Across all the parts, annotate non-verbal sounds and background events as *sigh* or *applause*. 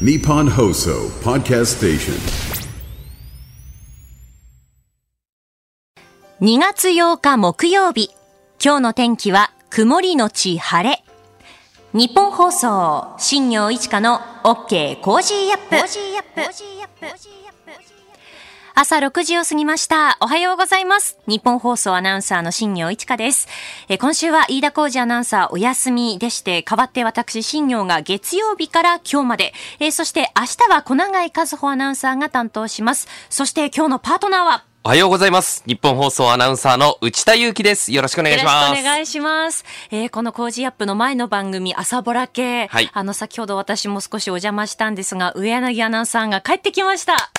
Nippon Hoso Podcast Station. 2月8日木曜日。今日の天気は曇りのち晴れ。ニッポン放送、新行市佳の OK コージーアップ。朝6時を過ぎました。おはようございます。ニッポン放送アナウンサーの新行市佳です。えー今週は飯田浩司アナウンサーお休みでして、代わって私新行が月曜日から今日まで、えーそして明日は小永井一歩アナウンサーが担当します。そして今日のパートナーは、おはようございます。ニッポン放送アナウンサーの内田雄基です。よろしくお願いします。よろしくお願いします。えーこのコージーアップの前の番組、あさぼらけ。はいあの、先ほど私も少しお邪魔したんですが、上柳アナウンサーが帰ってきました。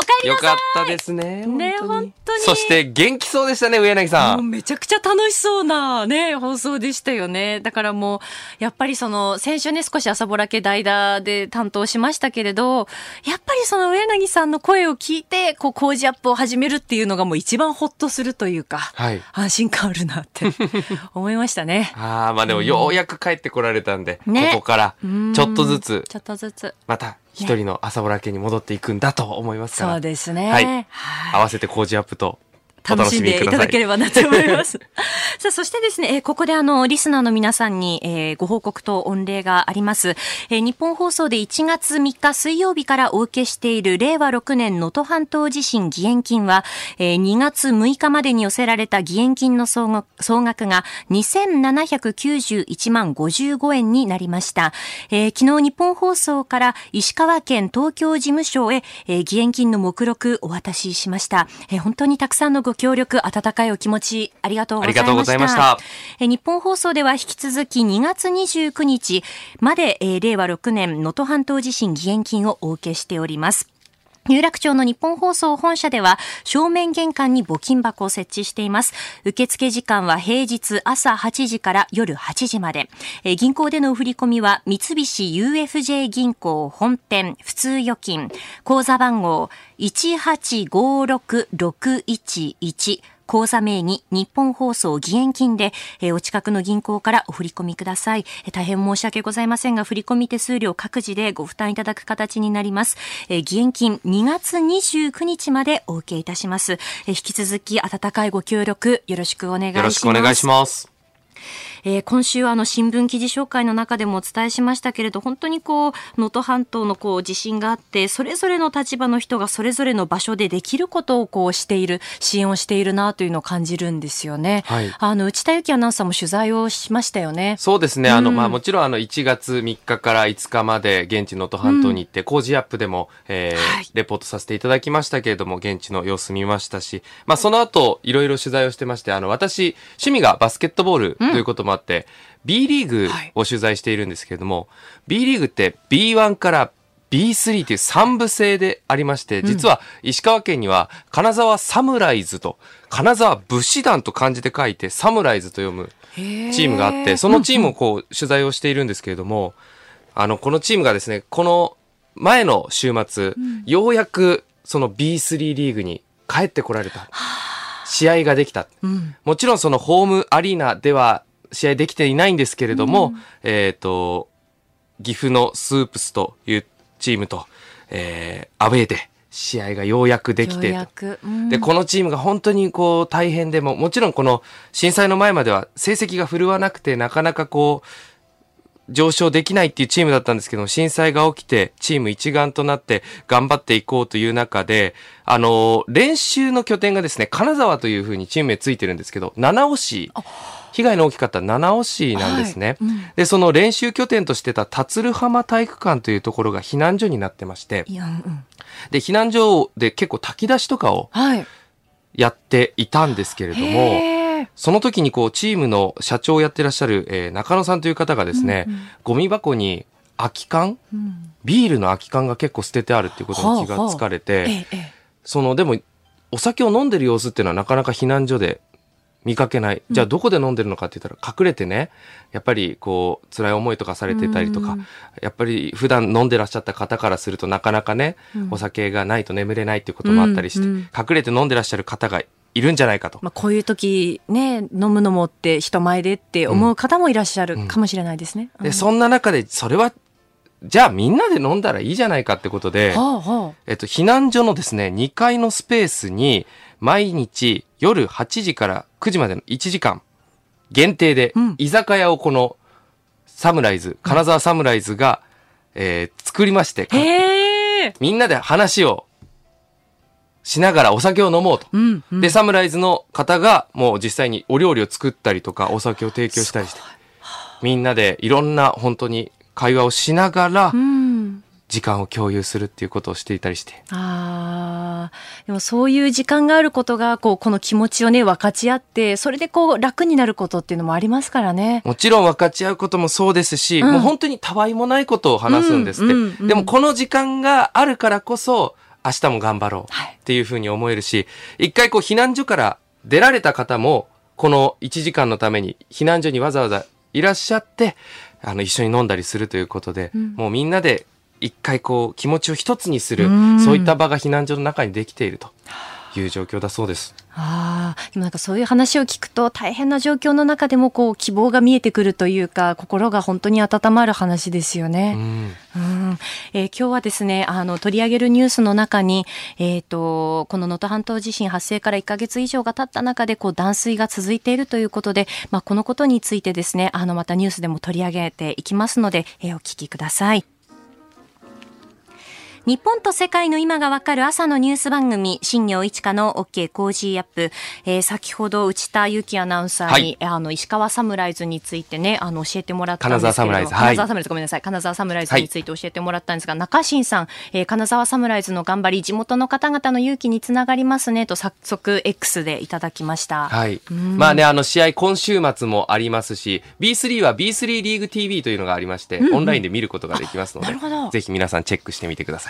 お帰りなさい。よかったですね。ね本本当にそして元気そうでしたね、上柳さ。もうんめちゃくちゃ楽しそうなね、放送でしたよね。だからもう、やっぱりその、先週ね、少しあさぼらけ代打で担当しましたけれど、やっぱりその上柳さんの声を聞いて、こう、工事アップを始めるっていうのがもう一番ホッとするというか、はい。安心感あるなって *laughs* 思いましたね。ああ、まあでもようやく帰ってこられたんで、ねここからうんちょっとずつ、ちょっとずつ。また一人の朝ぼら家に戻っていくんだと思いますから。そうですね。はい。はい合わせて工事アップとお楽。しんでいただければなと思います。*laughs* さあ、そしてですね、えーここであの、リスナーの皆さんに、えーご報告と御礼があります。えー日本放送で1月3日水曜日からお受けしている令和6年能登半島地震義援金は、えー2月6日までに寄せられた義援金の総額総額が2791万55円になりました。えー昨日日本放送から石川県東京事務所へ、えー義援金の目録お渡ししました。えー本当にたくさんのご協力、温かいお気持ち、ありがとうございました。ありがとうございましたえー日本放送では引き続き2月29日まで、えー令和6年能登半島地震義援金をお受けしております。有楽町の日本放送本社では正面玄関に募金箱を設置しています。受付時間は平日朝8時から夜8時まで。え銀行での振り込みは三菱 UFJ 銀行本店普通預金口座番号1856611口座名義日本放送義援金で、えーお近くの銀行からお振り込みください、えー大変申し訳ございませんが、振り込み手数料各自でご負担いただく形になります。えー義援金2月29日までお受けいたします。えー引き続き温かいご協力よろしくお願いします。よろしくお願いします。えー今週あの新聞記事紹介の中でもお伝えしましたけれど本当にこう能登半島のこう地震があってそれぞれの立場の人がそれぞれの場所でできることをこうしている支援をしているなというのを感じるんですよね。はいあの内田有紀アナウンサーも取材をしましたよね。そうですね。あの、うんまあ、もちろん、あの、1月3日から5日まで、現地能登半島に行って、工事アップでも、えーはいレポートさせていただきましたけれども、現地の様子見ましたし、まあ、その後、いろいろ取材をしてまして、あの、私、趣味がバスケットボールということもあって、B リーグを取材しているんですけれども、B リーグって B1 から B3 という3部制でありまして、実は石川県には金沢サムライズと、金沢武士団と漢字で書いてサムライズと読むチームがあって、そのチームをこう取材をしているんですけれども、あの、このチームがですね、この前の週末、ようやくその B3 リーグに帰ってこられた。試合ができた。うん。もちろんそのホームアリーナでは試合できていないんですけれども、えっ、と、岐阜のスープスというチームと、えーアウェーで試合がようやくできてようん。で、このチームが本当にこう大変でも、もちろんこの震災の前までは成績が振るわなくてなかなかこう、上昇できないっていうチームだったんですけども、震災が起きてチーム一丸となって頑張っていこうという中で、あの、練習の拠点がですね、金沢というふうにチーム名ついてるんですけど、七尾市、被害の大きかった七尾市なんですね。はい。うん。で、その練習拠点としてた辰ル浜体育館というところが避難所になってまして、うん。で、避難所で結構炊き出しとかをはい。やっていたんですけれども、へー。その時にこうチームの社長をやってらっしゃる、えー中野さんという方がですね、うんうん。ゴミ箱に空き缶うん。ビールの空き缶が結構捨ててあるっていうことに気がつかれて、ええええそのでもお酒を飲んでる様子っていうのはなかなか避難所で見かけない。じゃあどこで飲んでるのかって言ったら隠れてね、やっぱりこう辛い思いとかされてたりとかうん、やっぱり普段飲んでらっしゃった方からするとなかなかね、うん。お酒がないと眠れないっていうこともあったりして、隠れて飲んでらっしゃる方がいるんじゃないかと。まあ、こういう時ね飲むのもって人前でって思う方もいらっしゃるかもしれないですね。で、そんな中で、それはじゃあみんなで飲んだらいいじゃないかってことで、はあはえっと、避難所のですね、2階のスペースに、毎日夜8時から9時までの1時間、限定でうん、居酒屋をこの、サムライズ、金沢サムライズが、えー作りまして。みんなで話をしながらお酒を飲もうと。うん、うん。で、サムライズの方がもう実際にお料理を作ったりとか、お酒を提供したりして、みんなでいろんな本当に会話をしながらう、ん。時間を共有するっていうことをしていたりして。ああ、でもそういう時間があることが、こう、この気持ちをね、分かち合って、それでこう、楽になることっていうのもありますからね。もちろん分かち合うこともそうですし、うんもう本当にたわいもないことを話すんですって。うんうんうんでもこの時間があるからこそ、明日も頑張ろうはいっていうふうに思えるし、一回こう避難所から出られた方も、この1時間のために避難所にわざわざいらっしゃって、あの一緒に飲んだりするということで、うんもうみんなで一回こう気持ちを一つにする、うんそういった場が避難所の中にできているという状況だそうです。ああ、でもなんかそういう話を聞くと大変な状況の中でもこう希望が見えてくるというか心が本当に温まる話ですようね。んうんえー今日はですねあの取り上げるニュースの中に、えー、とこの能登半島地震発生から1ヶ月以上が経った中でこう断水が続いているということで、まあ、このことについてですねあのまたニュースでも取り上げていきますので、えーお聞きください。日本と世界の今がわかる朝のニュース番組、新行市佳の OK コージーアップ。えー先ほど内田雄基アナウンサーに、あの、石川サムライズについてね、あの、教えてもらったんですけれど金沢サムライズはい金沢サムライズ、ごめんなさい。金沢サムライズについて教えてもらったんですが、中新さん、えー金沢サムライズの頑張り、地元の方々の勇気につながりますね、と早速 X でいただきました。はいん。まあね、あの、試合今週末もありますし、B3 は B3 リーグ TV というのがありまして、オンラインで見ることができますのでぜひ皆さんチェックしてみてください。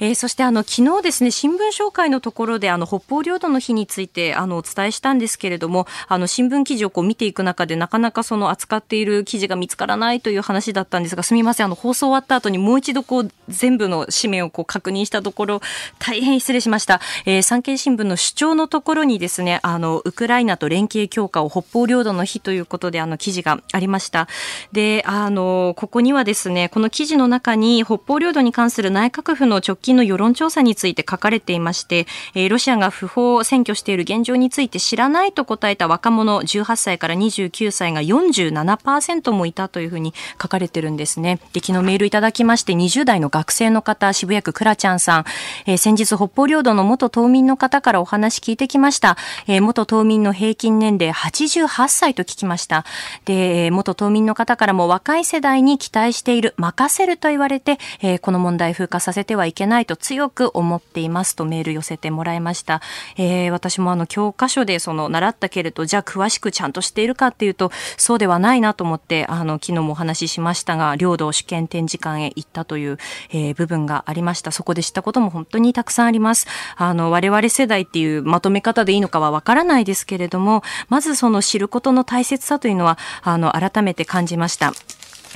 えーそしてあの昨日ですね新聞紹介のところであの北方領土の日についてあのお伝えしたんですけれどもあの新聞記事をこう見ていく中でなかなかその扱っている記事が見つからないという話だったんですがすみませんあの放送終わった後にもう一度こう全部の紙面をこう確認したところ大変失礼しました、えー産経新聞の主張のところにですねあのウクライナと連携強化を北方領土の日ということであの記事がありました。であのここにはですねこの記事の中に北方領土に関する内閣府の直近の世論調査について書かれていまして、えーロシアが不法占拠している現状について知らないと答えた若者18歳から29歳が47%もいたというふうに書かれてるんですね。で、昨日メールいただきまして20代の学生の方、渋谷区クラちゃんさん、えー先日北方領土の元島民の方からお話聞いてきました。えー元島民の平均年齢88歳と聞きました。で、元島民の方からも若い世代に期待している、任せると言われて、えーこの問題風化させてはいけないと強く思っていますとメール寄せてもらいました。えー私もあの教科書でその習ったけれど、じゃあ詳しくちゃんとしているかっていうと、そうではないなと思って、あの、昨日もお話ししましたが、領土主権展示館へ行ったという、えー部分がありました。そこで知ったことも本当にたくさんあります。あの、我々世代っていうまとめ方でいいのかはわからないですけれども、まずその知ることの大切さというのは、あの、改めて感じました。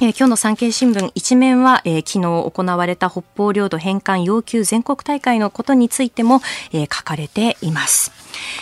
え今日の産経新聞一面は、えー昨日行われた北方領土返還要求全国大会のことについても、えー書かれています。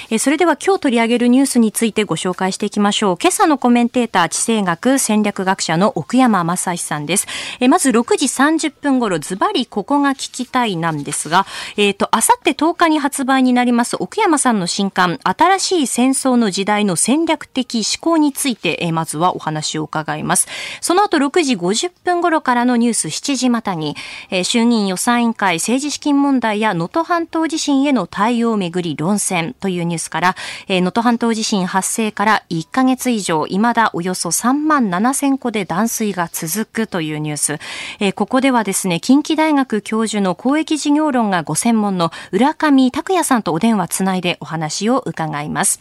えーそれでは今日取り上げるニュースについてご紹介していきましょう。今朝のコメンテーター、地政学戦略学者の奥山正史さんです。えーまず6時30分頃、ズバリここが聞きたいなんですが、えっ、と、あさって10日に発売になります奥山さんの新刊、新しい戦争の時代の戦略的思考について、えーまずはお話を伺います。その後6時50分頃からのニュース7時またに、えー衆議院予算委員会政治資金問題や能登半島地震への対応をめぐり論戦。というニュースから、えー能登半島地震発生から1ヶ月以上、未だおよそ3万7000戸で断水が続く。というニュース。えーここではですね、近畿大学教授の公益事業論がご専門の浦上拓也さんとお電話つないでお話を伺います。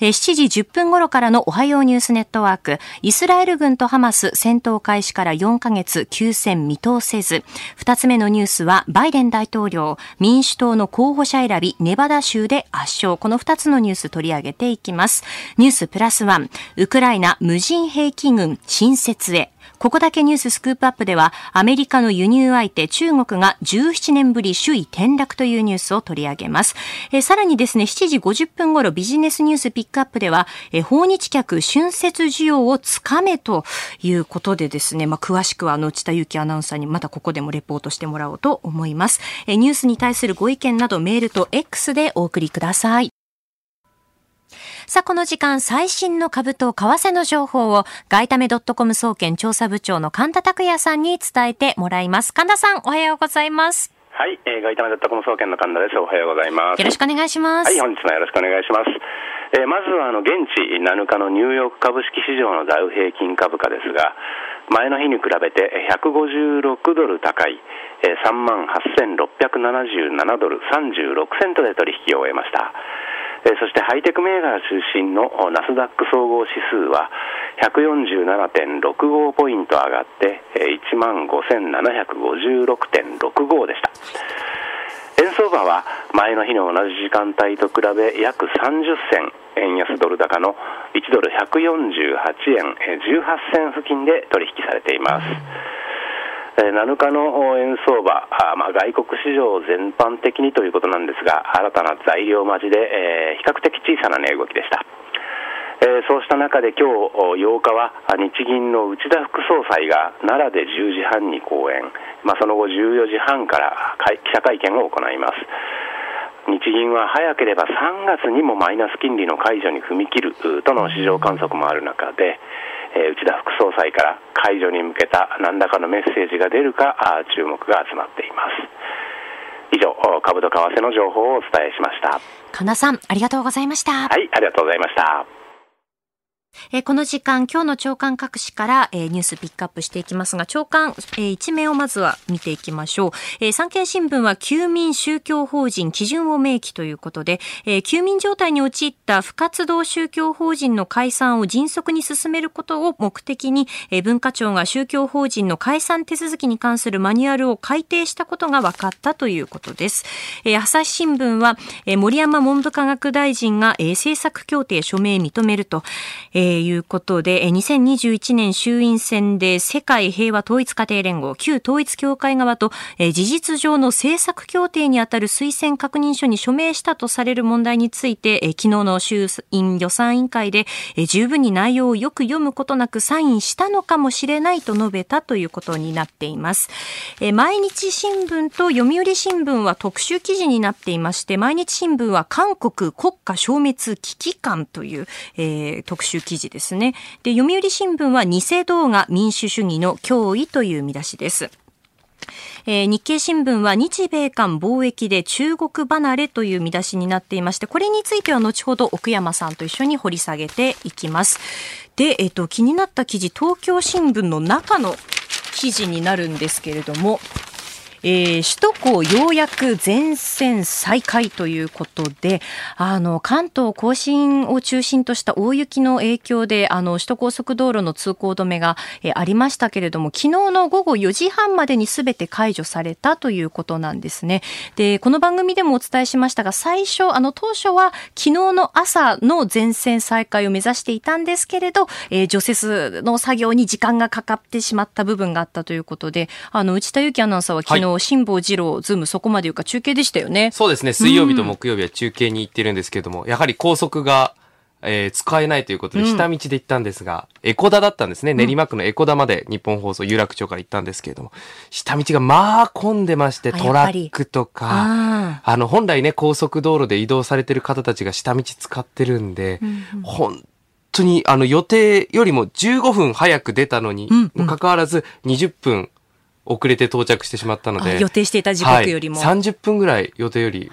えー7時10分頃からのおはようニュースネットワーク、イスラエル軍とハマス戦闘開始から4ヶ月休戦見通せず、2つ目のニュースはバイデン大統領、民主党の候補者選び、ネバダ州で圧勝。この2つのニュース取り上げていきます。ニュースプラスワン、ウクライナ無人兵器軍新設へ。ここだけニューススクープアップでは、アメリカの輸入相手中国が17年ぶり首位転落というニュースを取り上げます。え、さらにですね、7時50分頃ビジネスニュースピックアップでは、え、訪日客春節需要をつかめということでですね、まあ、詳しくはあの内田祐樹アナウンサーにまたここでもレポートしてもらおうと思います。え、ニュースに対するご意見などメールと X でお送りください。さあ、この時間、最新の株と為替の情報を、外為ドットコム総研調査部長の神田拓也さんに伝えてもらいます。神田さん、おはようございます。はい、えー、外為ドットコム総研の神田です。おはようございます。よろしくお願いします。はい、本日もよろしくお願いします。えー、まずは、あの、現地7日のニューヨーク株式市場のダウ平均株価ですが、前の日に比べて156ドル高い、3万8677ドル36セントで取引を終えました。そしてハイテク銘柄中心のナスダック総合指数は147.65ポイント上がって1万5756.65でした。円相場は前の日の同じ時間帯と比べ約30銭円安ドル高の1ドル148円18銭付近で取引されています。7日の円相場、まあ、外国市場全般的にということなんですが、新たな材料待ちで、えー、比較的小さな値動きでした。えー、そうした中で今日8日は日銀の内田副総裁が奈良で10時半に講演、まあ、その後14時半から記者会見を行います。日銀は早ければ3月にもマイナス金利の解除に踏み切るとの市場観測もある中で、え内田副総裁から解除に向けた何らかのメッセージが出るか注目が集まっています。以上株と為替の情報をお伝えしました。神田さんありがとうございました。はいありがとうございましたえー、この時間、今日の長官各紙から、えー、ニュースピックアップしていきますが、長官、えー、一面をまずは見ていきましょう。えー、産経新聞は、休眠宗教法人基準を明記ということで、えー、休眠状態に陥った不活動宗教法人の解散を迅速に進めることを目的に、えー、文化庁が宗教法人の解散手続きに関するマニュアルを改定したことが分かったということです。えー、朝日新聞は、えー、森山文部科学大臣が、えー、政策協定署名認めると、えーえー、いうことでえ、2021年衆院選で世界平和統一家庭連合、旧統一協会側と、えー、事実上の政策協定にあたる推薦確認書に署名したとされる問題について、えー、昨日の衆院予算委員会で、えー、十分に内容をよく読むことなくサインしたのかもしれないと述べたということになっています。えー、毎日新聞と読売新聞は特集記事になっていまして、毎日新聞は韓国国家消滅危機感という、えー、特集記記事ですね。で、読売新聞は偽動画民主主義の脅威という見出しです。えー、日経新聞は日米間貿易で中国離れという見出しになっていまして、これについては後ほど奥山さんと一緒に掘り下げていきます。で、えっ、ー、と、気になった記事、東京新聞の中の記事になるんですけれども、えー、首都高ようやく全線再開ということで、あの、関東甲信を中心とした大雪の影響で、あの、首都高速道路の通行止めが、えー、ありましたけれども、昨日の午後4時半までに全て解除されたということなんですね。で、この番組でもお伝えしましたが、最初、あの、当初は昨日の朝の全線再開を目指していたんですけれど、えー、除雪の作業に時間がかかってしまった部分があったということで、あの、内田有紀アナウンサーは昨日、はい辛坊治郎、ズーム、そこまでいうか中継でしたよね。そうですね。水曜日と木曜日は中継に行ってるんですけれども、うん、やはり高速が、えー、使えないということで、下道で行ったんですが、うん、エコダだったんですね。練馬区のエコダまで日本放送有楽町から行ったんですけれども、下道がまあ混んでまして、トラックとか、あの、本来ね、高速道路で移動されてる方たちが下道使ってるんで、うんうん、本当に、あの、予定よりも15分早く出たのに、うんうん、かかわらず20分遅れて到着してしまったので。予定していた時刻よりも。はい、30分ぐらい予定より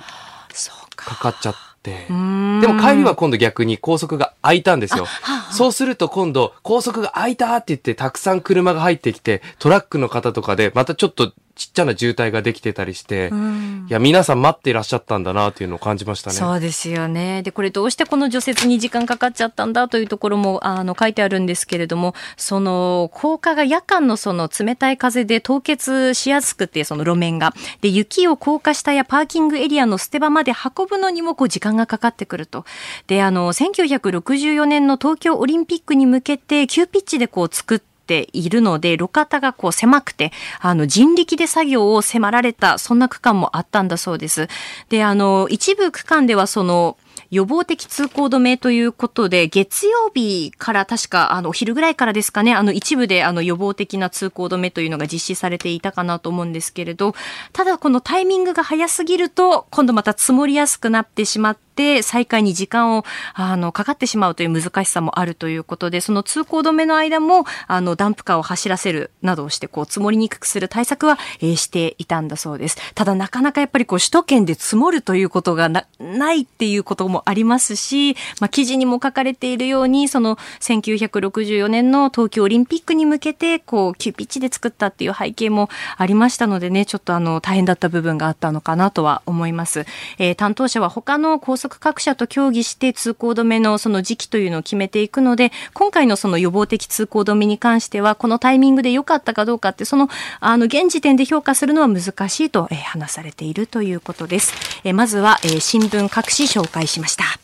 かかっちゃって。でも帰りは今度逆に高速が開いたんですよ。そうすると今度高速が開いたって言ってたくさん車が入ってきてトラックの方とかでまたちょっとちっちゃな渋滞ができてたりして、うん、いや、皆さん待っていらっしゃったんだなっていうのを感じましたね。そうですよね。で、これどうしてこの除雪に時間かかっちゃったんだというところも、あの、書いてあるんですけれども、その、高架が夜間のその冷たい風で凍結しやすくて、その路面が。で、雪を高架下やパーキングエリアの捨て場まで運ぶのにも、こう、時間がかかってくると。で、あの、1964年の東京オリンピックに向けて、急ピッチでこう、作って、ているので、路肩がこう狭くて、あの、人力で作業を迫られた、そんな区間もあったんだそうです。で、あの、一部区間ではその、予防的通行止めということで、月曜日から確か、あの、お昼ぐらいからですかね、あの、一部で、あの、予防的な通行止めというのが実施されていたかなと思うんですけれど、ただこのタイミングが早すぎると、今度また積もりやすくなってしまって、再開に時間をあのかかってしまうという難しさもあるということでその通行止めの間もあのダンプカーを走らせるなどをしてこう積もりにくくする対策は、えー、していたんだそうです。ただなかなかやっぱりこう首都圏で積もるということがなないっていうこともありますし、まあ、記事にも書かれているようにその1964年の東京オリンピックに向けてこう急ピッチで作ったっていう背景もありましたのでねちょっとあの大変だった部分があったのかなとは思います、えー、担当者は他の高速各社と協議して通行止めのその時期というのを決めていくので、今回のその予防的通行止めに関しては、このタイミングで良かったかどうかって、その、あの、現時点で評価するのは難しいと、え話されているということです。えまずは、え新聞各紙紹介しました。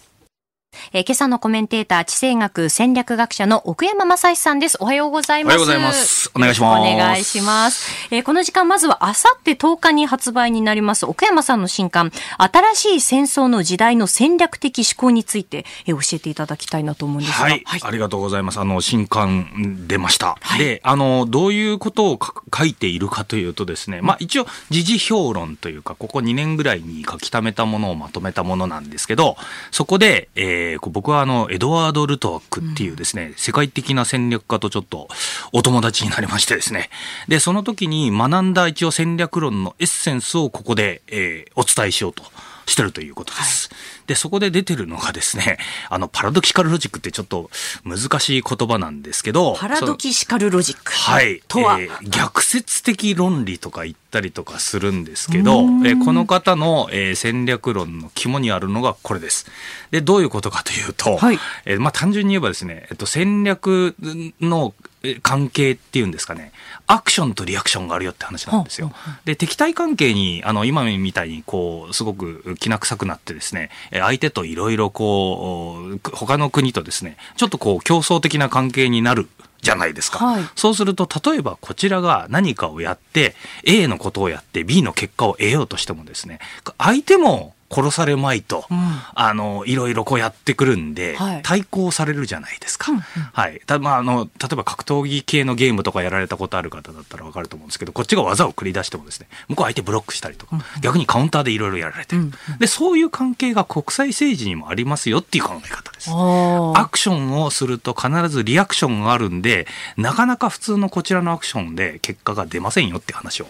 えー、今朝のコメンテーター、地政学戦略学者の奥山正史さんです。おはようございます。おはようございます。お願いします。お願いします。えー、この時間、まずはあさって10日に発売になります、奥山さんの新刊、新しい戦争の時代の戦略的思考について、えー、教えていただきたいなと思うんですが。はい。はい、ありがとうございます。あの、新刊出ました。はい、で、あの、どういうことを書いているかというとですね、まあ一応、時事評論というか、ここ2年ぐらいに書き溜めたものをまとめたものなんですけど、そこで、えー、僕はあの、エドワード・ルトワックっていうですね、うん、世界的な戦略家とちょっとお友達になりましてですね。で、その時に学んだ一応戦略論のエッセンスをここで、えー、お伝えしようとしてるということです。はいで、そこで出てるのがですね、あの、パラドキシカルロジックってちょっと難しい言葉なんですけど、パラドキシカルロジック。はい。とは、えー、逆説的論理とか言ったりとかするんですけど、えー、この方の、えー、戦略論の肝にあるのがこれです。で、どういうことかというと、はい、えー、まあ単純に言えばですね、えっと、戦略の関係っていうんですかね、アクションとリアクションがあるよって話なんですよ。で、敵対関係に、あの、今みたいに、こう、すごくきな臭くなってですね、相手といろいろこう、他の国とですね、ちょっとこう、競争的な関係になるじゃないですか、はい、そうすると例えばこちらが何かをやって A のことをやって B の結果を得ようとしてもですね相手も殺されまいと、うん、あのいろいろこうやってくるんで、はい、対抗されるじゃないですか。うんうん、はいたまあ、あの例えば格闘技系のゲームとかやられたことある方だったら分かると思うんですけどこっちが技を繰り出してもですね向こう相手ブロックしたりとか、うん、逆にカウンターでいろいろやられてる、うんうん、でそういう関係が国際政治にもありますよっていう考え方です。アクションをすると必ずリアクションがあるんでなかなか普通のこちらのアクションで結果が出ませんよって話を。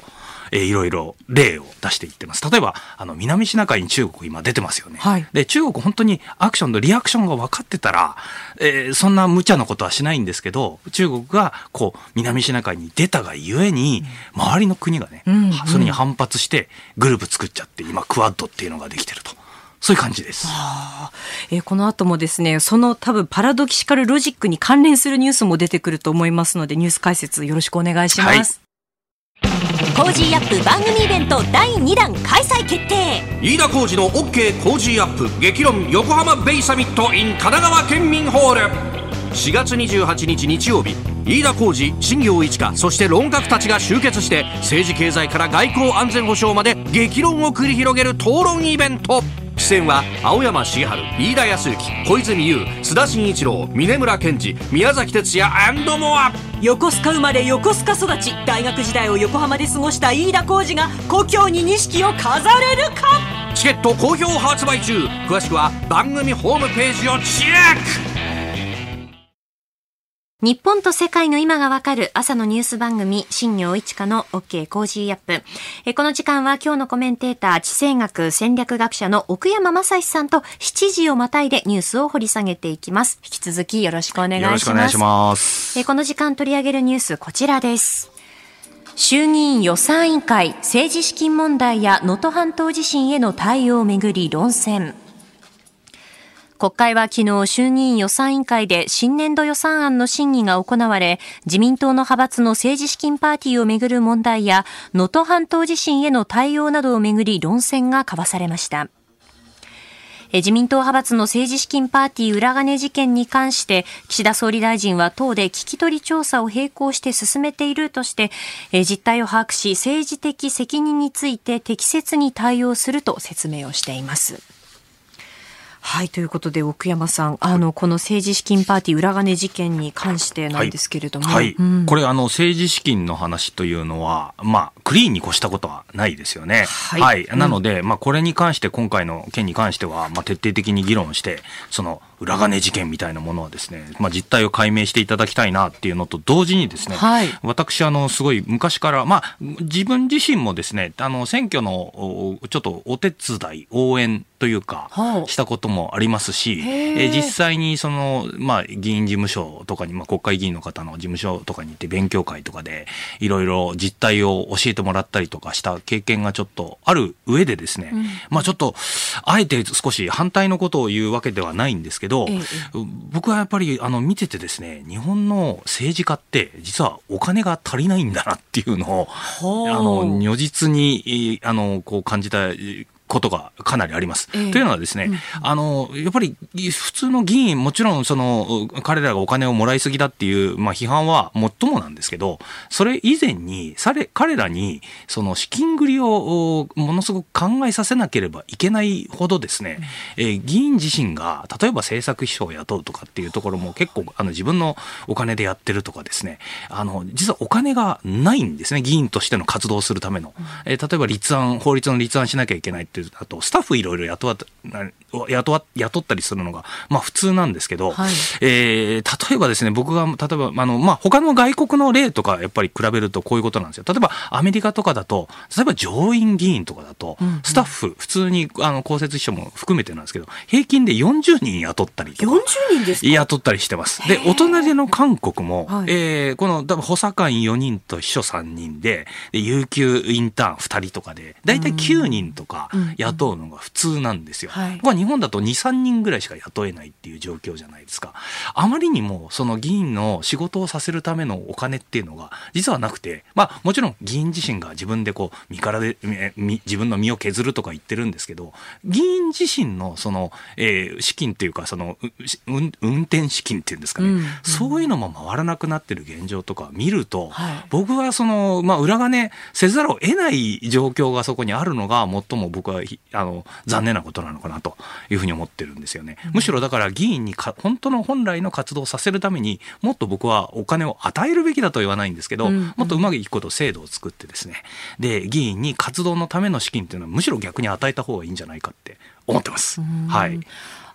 えー、いろいろ例を出していってます。例えば、あの、南シナ海に中国今出てますよね。はい、で、中国本当にアクションのリアクションが分かってたら、えー、そんな無茶なことはしないんですけど、中国がこう、南シナ海に出たがゆえに、周りの国がね、うんうん、それに反発してグループ作っちゃって、今、クワッドっていうのができてると。そういう感じです。えー、この後もですね、その多分 paradoxical logic に関連するニュースも出てくると思いますので、ニュース解説よろしくお願いします。はいコージーアップ番組イベント第2弾開催決定。飯田浩司の OK コージーアップ。激論横浜ベイサミット in 神奈川県民ホール。4月28日日曜日。飯田浩司新行市佳そして論客たちが集結して政治経済から外交安全保障まで激論を繰り広げる討論イベント。出演は青山繁晴飯田泰之小泉悠須田慎一郎峯村健司宮崎哲弥モア。横須賀生まれ横須賀育ち。大学時代を横浜で過ごした飯田浩司が故郷に錦を飾れるか？チケット好評発売中。詳しくは番組ホームページをチェック日本と世界の今がわかる朝のニュース番組、新行市佳の OK Cozy up。えこの時間は今日のコメンテーター、地政学戦略学者の奥山正史さんと7時をまたいでニュースを掘り下げていきます。引き続きよろしくお願いします。よろしくお願いします。えこの時間取り上げるニュース、こちらです。衆議院予算委員会、政治資金問題や能登半島地震への対応をめぐり論戦。国会は昨日衆議院予算委員会で新年度予算案の審議が行われ、自民党の派閥の政治資金パーティーをめぐる問題や、能登半島地震への対応などをめぐり論戦が交わされました。自民党派閥の政治資金パーティー裏金事件に関して、岸田総理大臣は党で聞き取り調査を並行して進めているとして、実態を把握し、政治的責任について適切に対応すると説明をしています。はい、ということで奥山さん、あのこの政治資金パーティー裏金事件に関してなんですけれども、はい、はい。うん、これあの政治資金の話というのは、まあクリーンに越したことはないですよね。はい、はい、なので、まあこれに関して今回の件に関しては、まあ徹底的に議論して、その裏金事件みたいなものはですね、まあ、実態を解明していただきたいなっていうのと同時にですね、はい、私あのすごい昔から、まあ、自分自身もですねあの選挙のちょっとお手伝い応援というか、したこともありますし、え実際にその、まあ、議員事務所とかに、まあ、国会議員の方の事務所とかに行って勉強会とかで、いろいろ実態を教えてもらったりとかした経験がちょっとある上でですね、うん、まあちょっと、あえて少し反対のことを言うわけではないんですけど、ええ、僕はやっぱりあの見ててですね、日本の政治家って実はお金が足りないんだなっていうのを、あの、如実に、あの、こう感じたことがかなりあります。えー、というのはですね、うん、あの、やっぱり普通の議員、もちろんその、彼らがお金をもらいすぎだっていう、まあ批判はもっともなんですけど、それ以前に、彼らに、その資金繰りをものすごく考えさせなければいけないほどですね、うん、えー、議員自身が、例えば政策秘書を雇うとかっていうところも結構、あの、自分のお金でやってるとかですね、あの、実はお金がないんですね、議員としての活動をするための。えー、例えば立案、法律の立案しなきゃいけないってあとスタッフいろいろ雇わ雇わ雇ったりするのが、まあ、普通なんですけど、はい、えー、例えばですね僕が例えばあの、まあ、他の外国の例とかやっぱり比べるとこういうことなんですよ。例えばアメリカとかだと例えば上院議員とかだと、うんうん、スタッフ普通にあの公設秘書も含めてなんですけど平均で40人雇ったりとか。40人ですか？雇ったりしてます。でお隣の韓国も、はい、えー、この多分補佐官4人と秘書3人でで有給インターン2人とかで大体9人とか雇うのが普通なんですよ。はい、日本だと2、3人ぐらいしか雇えないっていう状況じゃないですか。あまりにもその議員の仕事をさせるためのお金っていうのが実はなくて、まあもちろん議員自身が自分でこう身からで自分の身を削るとか言ってるんですけど、議員自身のその、えー、資金っていうかその運転資金っていうんですかね、うんうん、そういうのも回らなくなってる現状とか見ると、はい、僕はその、まあ裏金せざるを得ない状況がそこにあるのが最も僕はあの残念なことなのかなというふうに思ってるんですよね。むしろだから議員にか本当の本来の活動をさせるためにもっと僕はお金を与えるべきだと言わないんですけど、もっとうまくいくこと制度を作ってですねで議員に活動のための資金っていうのはむしろ逆に与えた方がいいんじゃないかって思ってます。はい。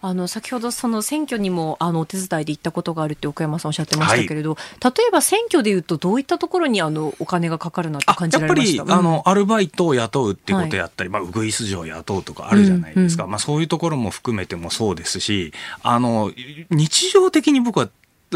あの先ほどその選挙にもあのお手伝いで行ったことがあるって岡山さんおっしゃってましたけれど、はい、例えば選挙でいうとどういったところにあのお金がかかるなって感じられましたやっぱり、うん、あのアルバイトを雇うってことやったり、はい、まあ、ウグイス嬢を雇うとかあるじゃないですか、うんうん、まあ、そういうところも含めてもそうですしあの日常的に僕は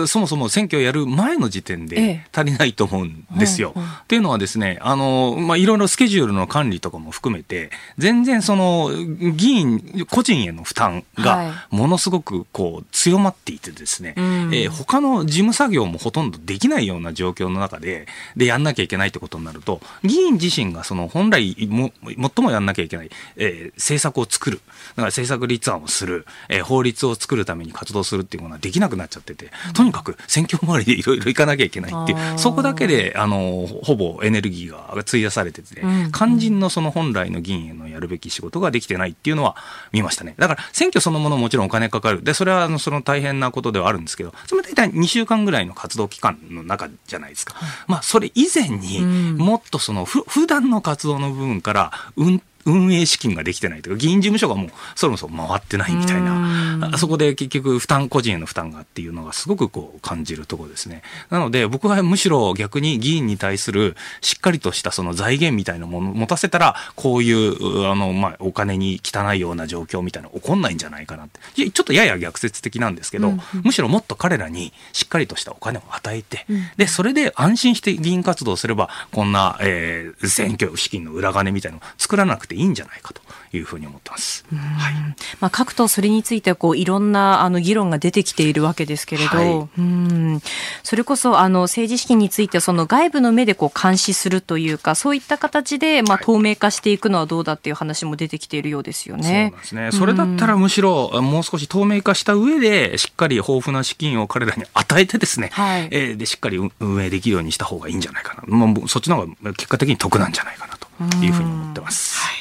そもそも選挙をやる前の時点で足りないと思うんですよ。ええっていうのはですね、あの、まあ、いろいろスケジュールの管理とかも含めて、全然その、議員、個人への負担がものすごくこう、強まっていてですね、はい、えー、他の事務作業もほとんどできないような状況の中で、で、やんなきゃいけないってことになると、議員自身がその、本来も、最もやんなきゃいけない、えー、政策を作る、だから政策立案をする、えー、法律を作るために活動するっていうものはできなくなっちゃってて、とにかく選挙周りでいろいろ行かなきゃいけないっていうそこだけであのほぼエネルギーが費やされてて、ね、肝心のその本来の議員へのやるべき仕事ができてないっていうのは見ましたね。だから選挙そのものもちろんお金かかる。でそれはあのその大変なことではあるんですけどそれ大体2週間ぐらいの活動期間の中じゃないですか、まあそれ以前にもっとそのふ普段の活動の部分から運運営資金ができてないというか、議員事務所がもうそもそも回ってないみたいな、そこで結局負担、個人への負担がっていうのがすごくこう感じるところですね。なので僕はむしろ逆に議員に対するしっかりとしたその財源みたいなものを持たせたら、こういう、あの、まあ、お金に汚いような状況みたいな起こんないんじゃないかなって。ちょっとやや逆説的なんですけど、うん。うん、むしろもっと彼らにしっかりとしたお金を与えて、うん、で、それで安心して議員活動すれば、こんな、えー、選挙資金の裏金みたいなのを作らなくていいんじゃないかというふうに思ってます。はい、まあ、各党それについてこういろんなあの議論が出てきているわけですけれど、はい、うんそれこそあの政治資金についてその外部の目でこう監視するというかそういった形でまあ透明化していくのはどうだっていう話も出てきているようですよね。そうですね。それだったらむしろもう少し透明化した上でしっかり豊富な資金を彼らに与えてですね、はい、えー、でしっかり運営できるようにした方がいいんじゃないかな。もうそっちの方が結果的に得なんじゃないかなというふうに思ってます。はい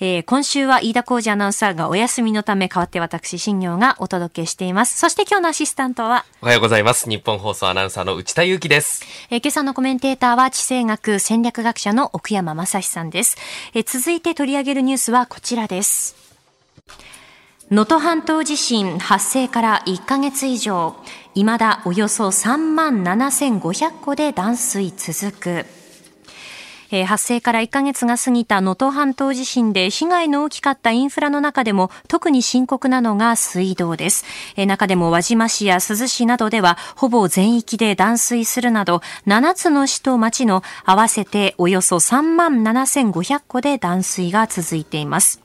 えー、今週は飯田浩二アナウンサーがお休みのため代わって私、新業がお届けしています。そして今日のアシスタントは？おはようございます。日本放送アナウンサーの内田祐樹です。えー、今朝のコメンテーターは地政学戦略学者の奥山正史さんです。えー、続いて取り上げるニュースはこちらです。能登半島地震発生から1ヶ月以上、未だおよそ3万7500戸で断水続く。えー、発生から1ヶ月が過ぎた能登半島地震で被害の大きかったインフラの中でも特に深刻なのが水道です。えー、中でも輪島市や珠洲市などではほぼ全域で断水するなど7つの市と町の合わせておよそ3万7500戸で断水が続いています。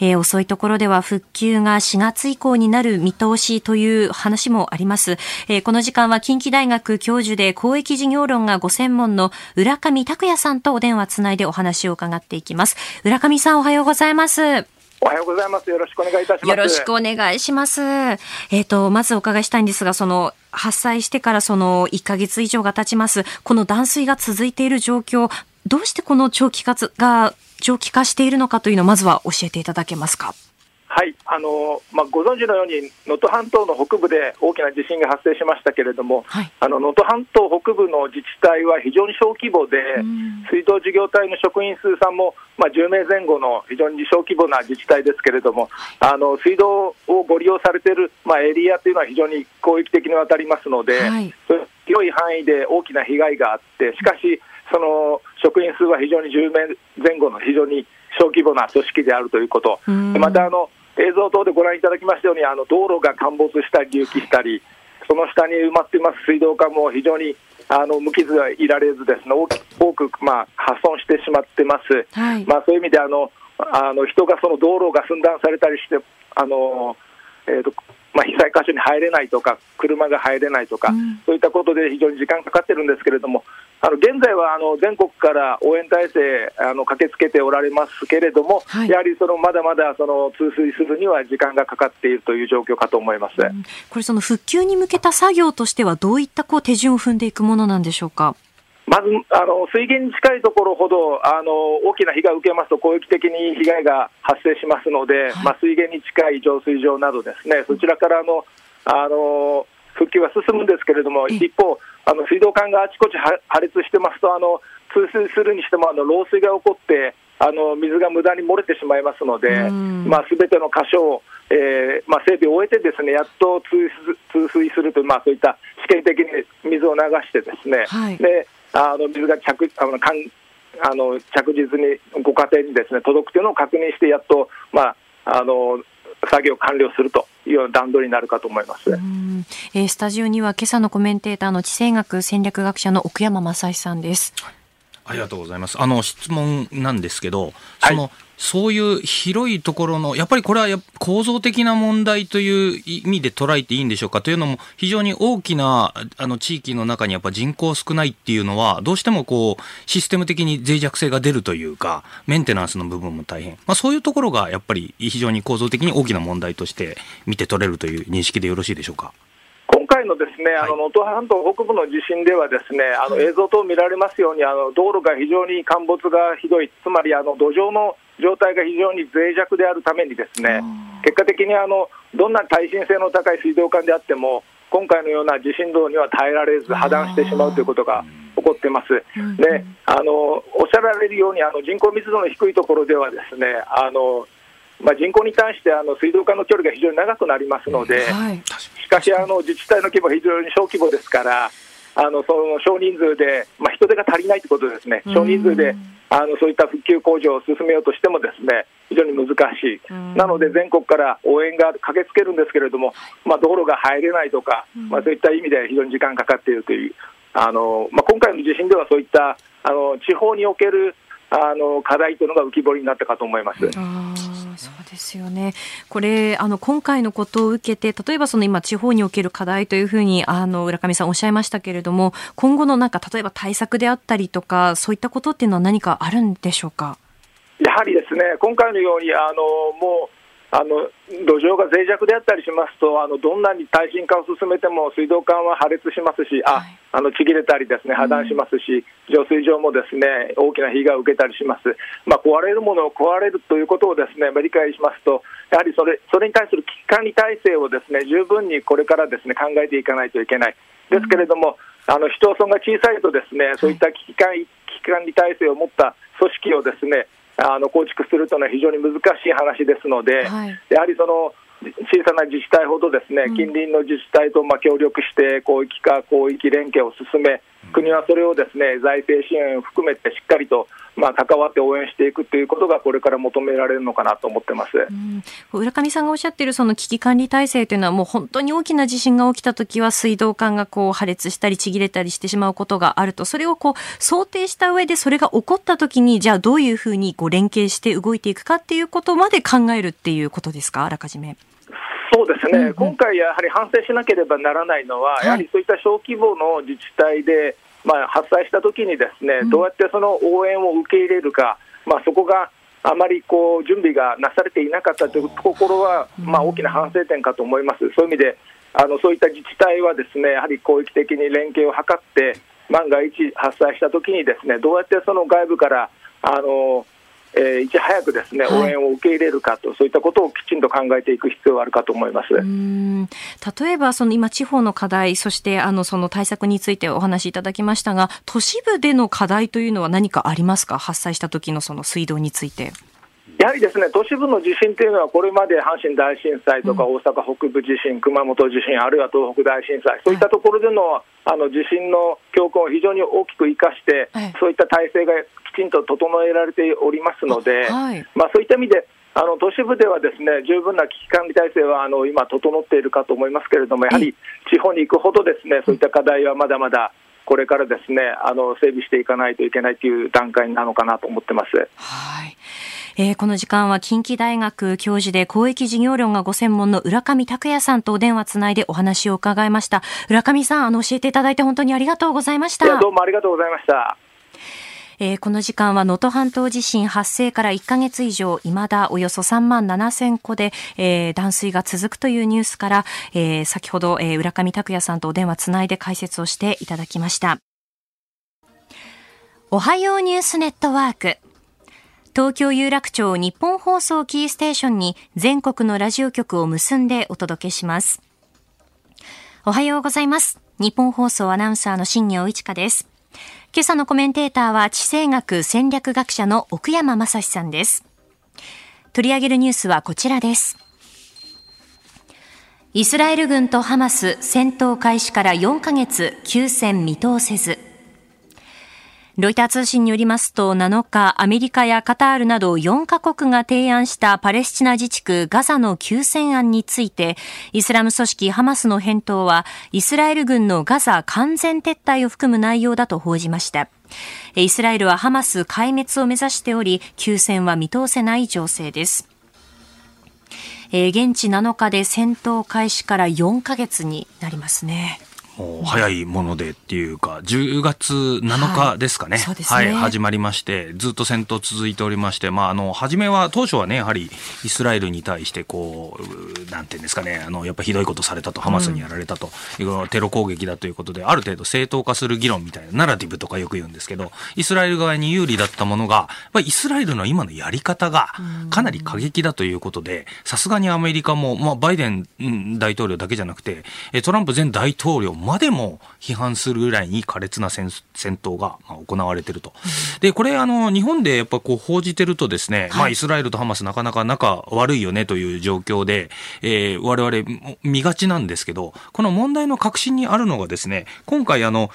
えー、遅いところでは復旧が4月以降になる見通しという話もあります。えー、この時間は近畿大学教授で公益事業論がご専門の浦上拓也さんとお電話つないでお話を伺っていきます。浦上さんおはようございます。おはようございます。よろしくお願いいたします。よろしくお願いします。えっ、ー、と、まずお伺いしたいんですが、その、発災してからその1ヶ月以上が経ちます。この断水が続いている状況、どうしてこの長期化が長期化しているのかというのをまずは教えていただけますか？はいあのまあ、ご存知のように能登半島の北部で大きな地震が発生しましたけれども能登、半島北部の自治体は非常に小規模で、水道事業体の職員数さんも、まあ、10名前後の非常に小規模な自治体ですけれども、あの水道をご利用されている、まあ、エリアというのは非常に広域的にわたりますので、はい、広い範囲で大きな被害があって、しかし、その職員数は非常に10名前後の非常に小規模な組織であるということ、またあの映像等でご覧いただきましたように、あの道路が陥没したり、隆起したり、その下に埋まっています水道管も非常にあの無傷はいられず、ですね多く、まあ、破損してしまってます、はい、まあ、そういう意味であのあの人がその道路が寸断されたりして、あのえーとまあ、被災箇所に入れないとか、車が入れないとか、うん、そういったことで非常に時間かかってるんですけれども、あの現在はあの全国から応援体制あの駆けつけておられますけれども、はい、やはりそのまだまだその通水するには時間がかかっているという状況かと思います、うん、これ、その復旧に向けた作業としては、どういったこう手順を踏んでいくものなんでしょうか？まずあの水源に近いところほどあの大きな被害を受けますと、広域的に被害が発生しますので、はい、まあ、水源に近い浄水場などですね、そちらからのあの復旧は進むんですけれども、一方、あの水道管があちこち破裂してますと、あの通水するにしてもあの漏水が起こって、あの水が無駄に漏れてしまいますので、まあ、全ての箇所を、えーまあ、整備を終えて、ですねやっと通水するという、まあ、そういった試験的に水を流してですね、はい、であの水が着あのかんあの着実にご家庭にですね届くというのを確認して、やっと、まあ、あの作業完了するというような段取りになるかと思います、えー、スタジオには今朝のコメンテーターの地政学戦略学者の奥山正史さんです。ありがとうございます。あの質問なんですけど、その、はい、そそういう広いところの、やっぱりこれは構造的な問題という意味で捉えていいんでしょうかというのも、非常に大きなあの地域の中にやっぱ人口少ないっていうのは、どうしてもこうシステム的に脆弱性が出るというか、メンテナンスの部分も大変、まあ、そういうところがやっぱり非常に構造的に大きな問題として見て取れるという認識でよろしいでしょうか？のですね、あの能登半島北部の地震では、ですねあの映像等見られますように、あの道路が非常に陥没がひどい、つまりあの土壌の状態が非常に脆弱であるために、ですね結果的にあのどんな耐震性の高い水道管であっても、今回のような地震動には耐えられず、破断してしまうということが起こってます。であのおっしゃられるようにあの人口密度の低いところではですねあのまあ、人口に対してあの水道管の距離が非常に長くなりますので、はい、しかしあの自治体の規模は非常に小規模ですから、あのその少人数で、まあ、人手が足りないということですね、少人数であのそういった復旧工事を進めようとしても、ですね非常に難しい、なので全国から応援が駆けつけるんですけれども、まあ、道路が入れないとか、まあ、そういった意味で非常に時間かかっているという、あのまあ、今回の地震ではそういったあの地方におけるあの課題というのが浮き彫りになったかと思います。そうですよね。これあの今回のことを受けて例えばその今地方における課題というふうにあの浦上さんおっしゃいましたけれども今後のなんか例えば対策であったりとかそういったことっていうのは何かあるんでしょうか？やはりですね今回のようにあのもうあの土壌が脆弱であったりしますと、あのどんなに耐震化を進めても水道管は破裂しますし、ああのちぎれたりですね破断しますし、浄水場もですね大きな被害を受けたりします、まあ、壊れるものを壊れるということをですね理解しますと、やはりそれそれに対する危機管理体制をですね十分にこれからですね考えていかないといけない。ですけれども、あの市町村が小さいとですねそういった危機管危機管理体制を持った組織をですねあの構築するというのは非常に難しい話ですので、はい、やはりその小さな自治体ほどですね、近隣の自治体とまあ協力して広域化、広域連携を進め、国はそれをですね財政支援を含めてしっかりとまあ関わって応援していくということがこれから求められるのかなと思ってます、うん、浦上さんがおっしゃっているその危機管理体制というのはもう本当に大きな地震が起きたときは水道管がこう破裂したりちぎれたりしてしまうことがあると。それをこう想定した上でそれが起こったときにじゃあどういうふうにこう連携して動いていくかっていうことまで考えるっていうことですか？あらかじめ。そうですね、うんうん、今回、やはり反省しなければならないのは、はい、やはりそういった小規模の自治体で、まあ、発災したときに、ですね、うん、どうやってその応援を受け入れるか、まあ、そこがあまりこう準備がなされていなかったというところは、まあ、大きな反省点かと思います、そういう意味で、あのそういった自治体はですねやはり広域的に連携を図って、万が一発災したときに、ですねどうやってその外部からあのえー、いち早くですね、応援を受け入れるかと、そういったことをきちんと考えていく必要があるかと思います。例えば、その今、地方の課題、そしてあのその対策についてお話しいただきましたが、都市部での課題というのは何かありますか、発災した時のその水道について。やはりですね都市部の地震というのは、これまで阪神大震災とか大阪北部地震、熊本地震、あるいは東北大震災、そういったところでのあの地震の教訓を非常に大きく生かして、そういった体制がきちんと整えられておりますので、まあ、そういった意味で、あの都市部ではですね十分な危機管理体制はあの今、整っているかと思いますけれども、やはり地方に行くほど、ですねそういった課題はまだまだこれからですねあの整備していかないといけないという段階なのかなと思ってます。はいえー、この時間は近畿大学教授で公益事業論がご専門の浦上拓也さんとお電話つないでお話を伺いました。浦上さん、あの教えていただいて本当にありがとうございました。どうもありがとうございました。えー、この時間は能登半島地震発生から1ヶ月以上、未だおよそ3万7千戸で、えー、断水が続くというニュースから、えー、先ほど、えー、浦上拓也さんとお電話つないで解説をしていただきました。おはようニュースネットワーク。東京有楽町日本放送キーステーションに全国のラジオ局を結んでお届けします。おはようございます。日本放送アナウンサーの新業一華です。今朝のコメンテーターは地政学戦略学者の奥山正史さんです。取り上げるニュースはこちらです。イスラエル軍とハマス戦闘開始から4ヶ月休戦見通せず。ロイター通信によりますと7日、アメリカやカタールなど4カ国が提案したパレスチナ自治区ガザの休戦案について、イスラム組織ハマスの返答は、イスラエル軍のガザ完全撤退を含む内容だと報じました。イスラエルはハマス壊滅を目指しており、休戦は見通せない情勢です。え、現地7日で戦闘開始から4ヶ月になりますね。早いものでっていうか、10月7日ですかね。はい、ね。はい、始まりまして、ずっと戦闘続いておりまして、まあ、あの、初めは、当初はね、やはり、イスラエルに対して、こう、なんていうんですかね、あの、やっぱひどいことされたと、ハマスにやられたと、うん、テロ攻撃だということで、ある程度正当化する議論みたいな、ナラティブとかよく言うんですけど、イスラエル側に有利だったものが、やっぱりイスラエルの今のやり方が、かなり過激だということで、さすがにアメリカも、まあ、バイデン大統領だけじゃなくて、トランプ前大統領までも批判するぐらいに苛烈な戦闘が行われていると。で、これ、あの、日本でやっぱこう報じてるとですね、はい、まあ、イスラエルとハマスなかなか仲悪いよねという状況で、えー、我々見がちなんですけど、この問題の核心にあるのがですね、今回あの、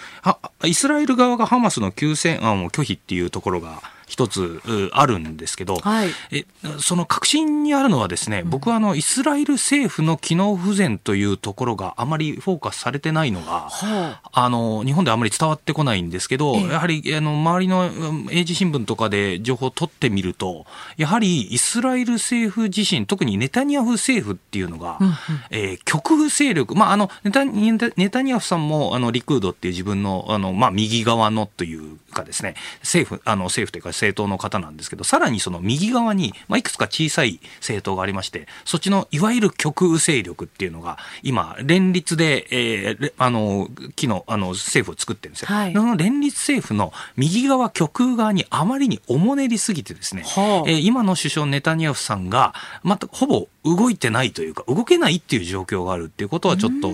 イスラエル側がハマスの休戦案を拒否っていうところが、一つあるんですけど、はい、えその核心にあるのはですね、僕はあのイスラエル政府の機能不全というところがあまりフォーカスされてないのが、はあ、あの日本であまり伝わってこないんですけど、やはりあの周りの英字新聞とかで情報を取ってみると、やはりイスラエル政府自身、特にネタニヤフ政府っていうのが、うんうん、えー、極右勢力、まあ、あのネタネタニヤフさんもあのリクードっていう自分のあの、まあ、右側のというかですね、政府、あの政府というか政党の方なんですけど、さらにその右側に、まあ、いくつか小さい政党がありまして、そっちのいわゆる極右勢力っていうのが、今、連立で、えー、あの、昨日、あの、政府を作ってるんですよ。はい、その連立政府の右側、極右側にあまりにおもねりすぎてですね、はあ、えー、今の首相ネタニヤフさんが、またほぼ動いてないというか、動けないっていう状況があるっていうことはちょっと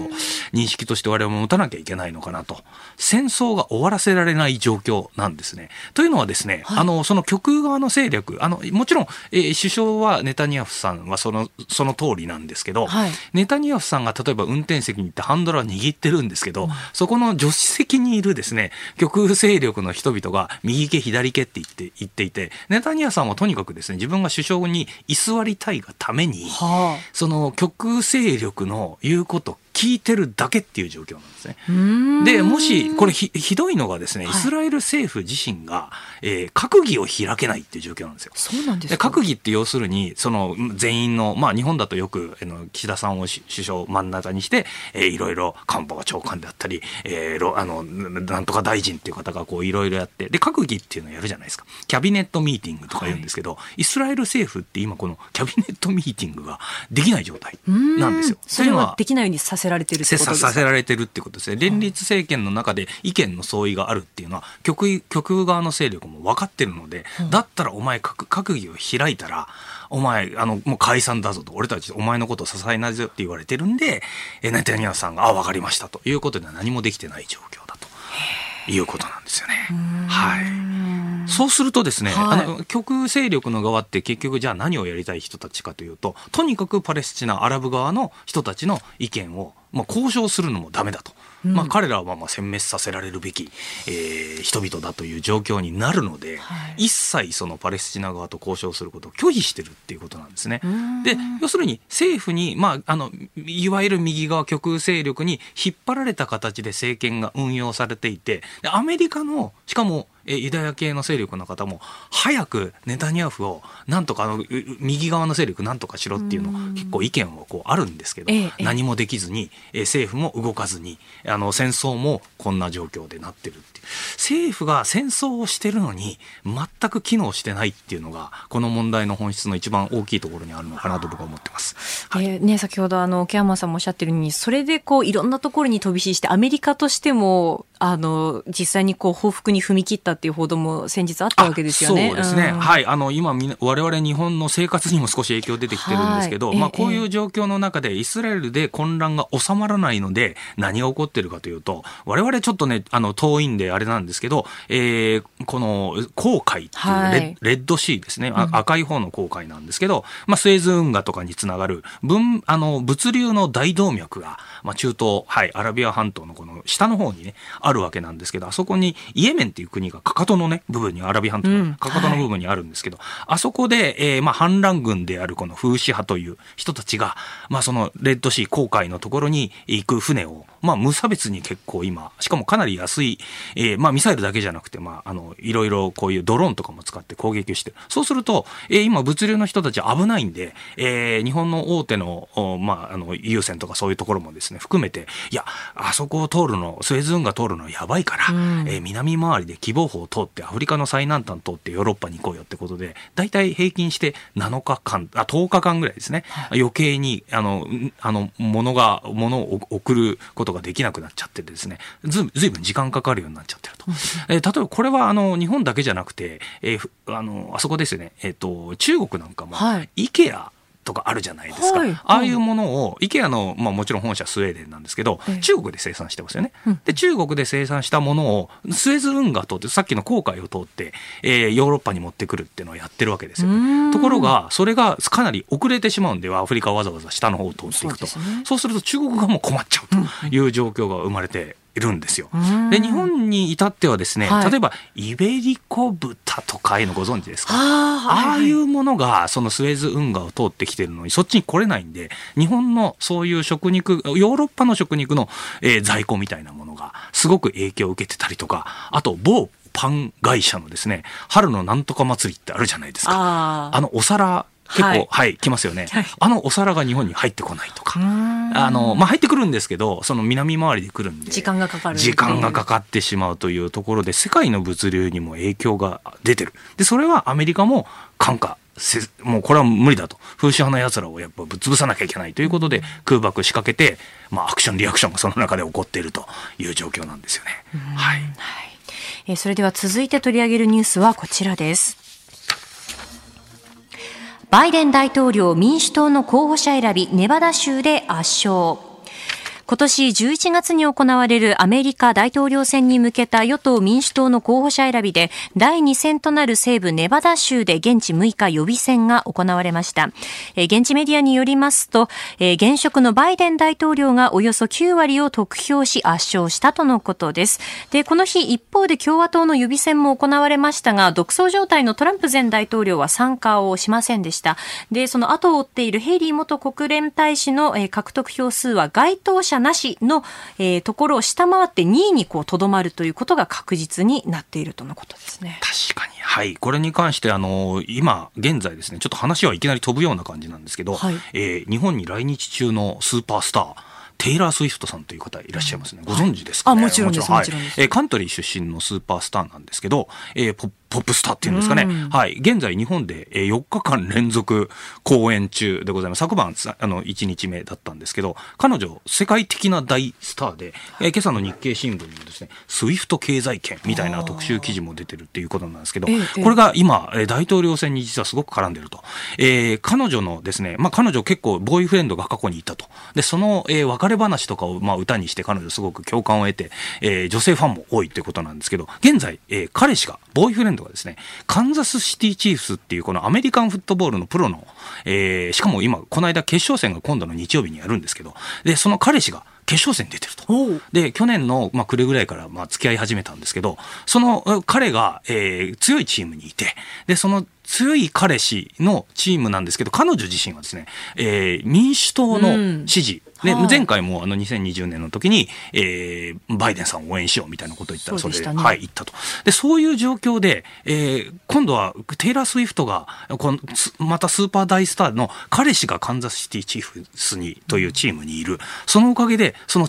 認識として我々も持たなきゃいけないのかなと。戦争が終わらせられない状況なんですね。というのはですね、はい、あの、その極右側の勢力、あの、もちろん、えー、首相はネタニヤフさんはその、その通りなんですけど、はい、ネタニヤフさんが例えば運転席に行ってハンドルは握ってるんですけど、うん、そこの助手席にいるですね、極右勢力の人々が右手左手って言って言っていて、ネタニヤフさんはとにかくですね、自分が首相に居座りたいがために、その極勢力の言うこと聞いてるだけっていう状況なんですね。で、もし、これひひどいのがですね、イスラエル政府自身が、えー、閣議を開けないっていう状況なんですよ。そうなんです閣議って要するに、その全員の、まあ日本だとよく、あの岸田さんを首相真ん中にして、えー、いろいろ官房長官であったり、えー、あの、なんとか大臣っていう方がこういろいろやって、で、閣議っていうのをやるじゃないですか。キャビネットミーティングとか言うんですけど、はい、イスラエル政府って今このキャビネットミーティングができない状態なんですよ。それはできないようにさせられてるってことですか？させられてるってことですね。連立政権の中で意見の相違があるっていうのは、極右、極右側の勢力も分かってるので、だったらお前閣議を開いたら、お前、あの、もう解散だぞと、俺たちお前のことを支えないぞって言われてるんで、えネタニヤフさんが、あ、分かりましたということで何もできてない状況だということなんですよね。はい。そうするとですね、はい、あの極右勢力の側って結局じゃあ何をやりたい人たちかというととにかくパレスチナアラブ側の人たちの意見をまあ、交渉するのもダメだと、うん、まあ、彼らはまあ殲滅させられるべき、えー、人々だという状況になるので、はい、一切そのパレスチナ側と交渉することを拒否してるっていうことなんですね。で要するに政府に、まあ、あのいわゆる右側極右勢力に引っ張られた形で政権が運用されていてアメリカのしかもえユダヤ系の勢力の方も早くネタニヤフをなんとかあの右側の勢力なんとかしろっていうの結構意見はこうあるんですけど、何もできずに、え政府も動かずにあの戦争もこんな状況でなってるっていう。政府が戦争をしてるのに全く機能してないっていうのがこの問題の本質の一番大きいところにあるのかなと僕は思ってます。はい、えー、ね、先ほどあの沖山さんもおっしゃってるようにそれでこういろんなところに飛び火してアメリカとしてもあの実際にこう報復に踏み切ったっていう報道も先日あったわけですよね。そうですね。うん、はい。あの今我々日本の生活にも少し影響出てきてるんですけど、まあこういう状況の中でイスラエルで混乱が収まらないので何が起こってるかというと、我々ちょっとねあの遠いんであれなんですけど、えー、この航海っていうレはい、レッドシーですね、うん、赤い方の航海なんですけど、まあスエズ運河とかにつながる分あの物流の大動脈がまあ中東はいアラビア半島のこの下の方にねあるわけなんですけど、あそこにイエメンっていう国がかかとのね、部分に、アラビア半島のかかとの部分にあるんですけど、はい、あそこで、えー、まあ反乱軍であるこの風刺派という人たちが、まあそのレッドシー航海のところに行く船を、まあ無差別に結構今、しかもかなり安い、えー、まあミサイルだけじゃなくて、まああの、いろいろこういうドローンとかも使って攻撃して、そうすると、えー、今物流の人たち危ないんで、えー、日本の大手の、まああの、優先とかそういうところもですね、含めて、いや、あそこを通るの、スエズ運河通るのやばいから、うん、えー、南回りで希望法を通ってアフリカの最南端通ってヨーロッパに行こうよってことで、大体平均して7日間、あ、10日間ぐらいですね。はい、余計に、あの、あの、物が、物を送ることができなくなっちゃってですね、ずずいぶん時間かかるようになっちゃってると。えー、例えばこれは、あの、日本だけじゃなくて、えー、あの、あそこですよね、えっ、ー、と、中国なんかも、はい、イケア、とかあるじゃないですか、はい、ああいうものを IKEA の、まあ、もちろん本社スウェーデンなんですけど、中国で生産してますよね、うん、で中国で生産したものをスエズ運河通ってさっきの航海を通って、えー、ヨーロッパに持ってくるっていうのをやってるわけですよ、ね、ところがそれがかなり遅れてしまうんでアフリカわざわざ下の方を通っていくと。そう、ね,、すると中国側も困っちゃうという状況が生まれてるんですよ。で日本に至ってはですね、はい、例えばイベリコ豚とかいうのご存知ですか？あ,、あいうものがそのスエズ運河を通ってきてるのにそっちに来れないんで日本のそういう食肉ヨーロッパの食肉の、えー、在庫みたいなものがすごく影響を受けてたりとかあと某パン会社のですね春のなんとか祭りってあるじゃないですか。あのお皿結構、はい、はい、来ますよね、はい、あのお皿が日本に入ってこないとか、あの、まあ、入ってくるんですけど、その南回りで来るんで、時間がかかる。時間がかかってしまうというところで、世界の物流にも影響が出てる。で、それはアメリカも感化せ、もうこれは無理だと。風刺派の奴らをやっぱぶっ潰さなきゃいけないということで、空爆仕掛けて、まあ、アクション、リアクションがその中で起こっているという状況なんですよね。はい。はい、えそれでは続いて取り上げるニュースはこちらです。バイデン大統領民主党の候補者選びネバダ州で圧勝。今年11月に行われるアメリカ大統領選に向けた与党民主党の候補者選びで第2戦となる西部ネバダ州で現地6日予備選が行われました。現地メディアによりますと、現職のバイデン大統領がおよそ9割を得票し圧勝したとのことです。で、この日一方で共和党の予備選も行われましたが、独走状態のトランプ前大統領は参加をしませんでした。で、その後を追っているヘイリー元国連大使の獲得票数は該当者なしの、えー、ところを下回って2位にこうとどまるということが確実になっているとのことですね。確かに。はい。これに関して、あの、今、現在ですね、ちょっと話はいきなり飛ぶような感じなんですけど、はい、えー、日本に来日中のスーパースター、テイラー・スウィフトさんという方いらっしゃいますね。ご存知ですか、ね、あ、もちろんです。もちろんです。えー、カントリー出身のスーパースターなんですけど、えー、ポポップスターっていうんですかね。はい。現在日本で4日間連続公演中でございます。昨晩、あの、1日目だったんですけど、彼女、世界的な大スターで、え今朝の日経新聞にもですね、スウィフト経済圏みたいな特集記事も出てるっていうことなんですけど、これが今、大統領選に実はすごく絡んでると。えー、彼女のですね、まあ彼女結構ボーイフレンドが過去にいたと。で、その、えー、別れ話とかを、まあ歌にして彼女すごく共感を得て、えー、女性ファンも多いってことなんですけど、現在、えー、彼氏が、ボーイフレンドがですね、カンザスシティチーフスっていうこのアメリカンフットボールのプロの、えー、しかも今、この間決勝戦が今度の日曜日にやるんですけど、で、その彼氏が決勝戦に出てると。で、去年の、まあ、暮れぐらいから、まあ、付き合い始めたんですけど、その彼が、えー、強いチームにいて、で、その強い彼氏のチームなんですけど、彼女自身はですね、えー、民主党の支持、ね、前回もあの2020年の時に、えー、バイデンさんを応援しようみたいなことを言ったら、それで、ね、はい、言ったと。で、そういう状況で、えー、今度はテイラー・スウィフトが、このまたスーパー大スターの彼氏がカンザスシティチーフスにというチームにいる。そのおかげで、その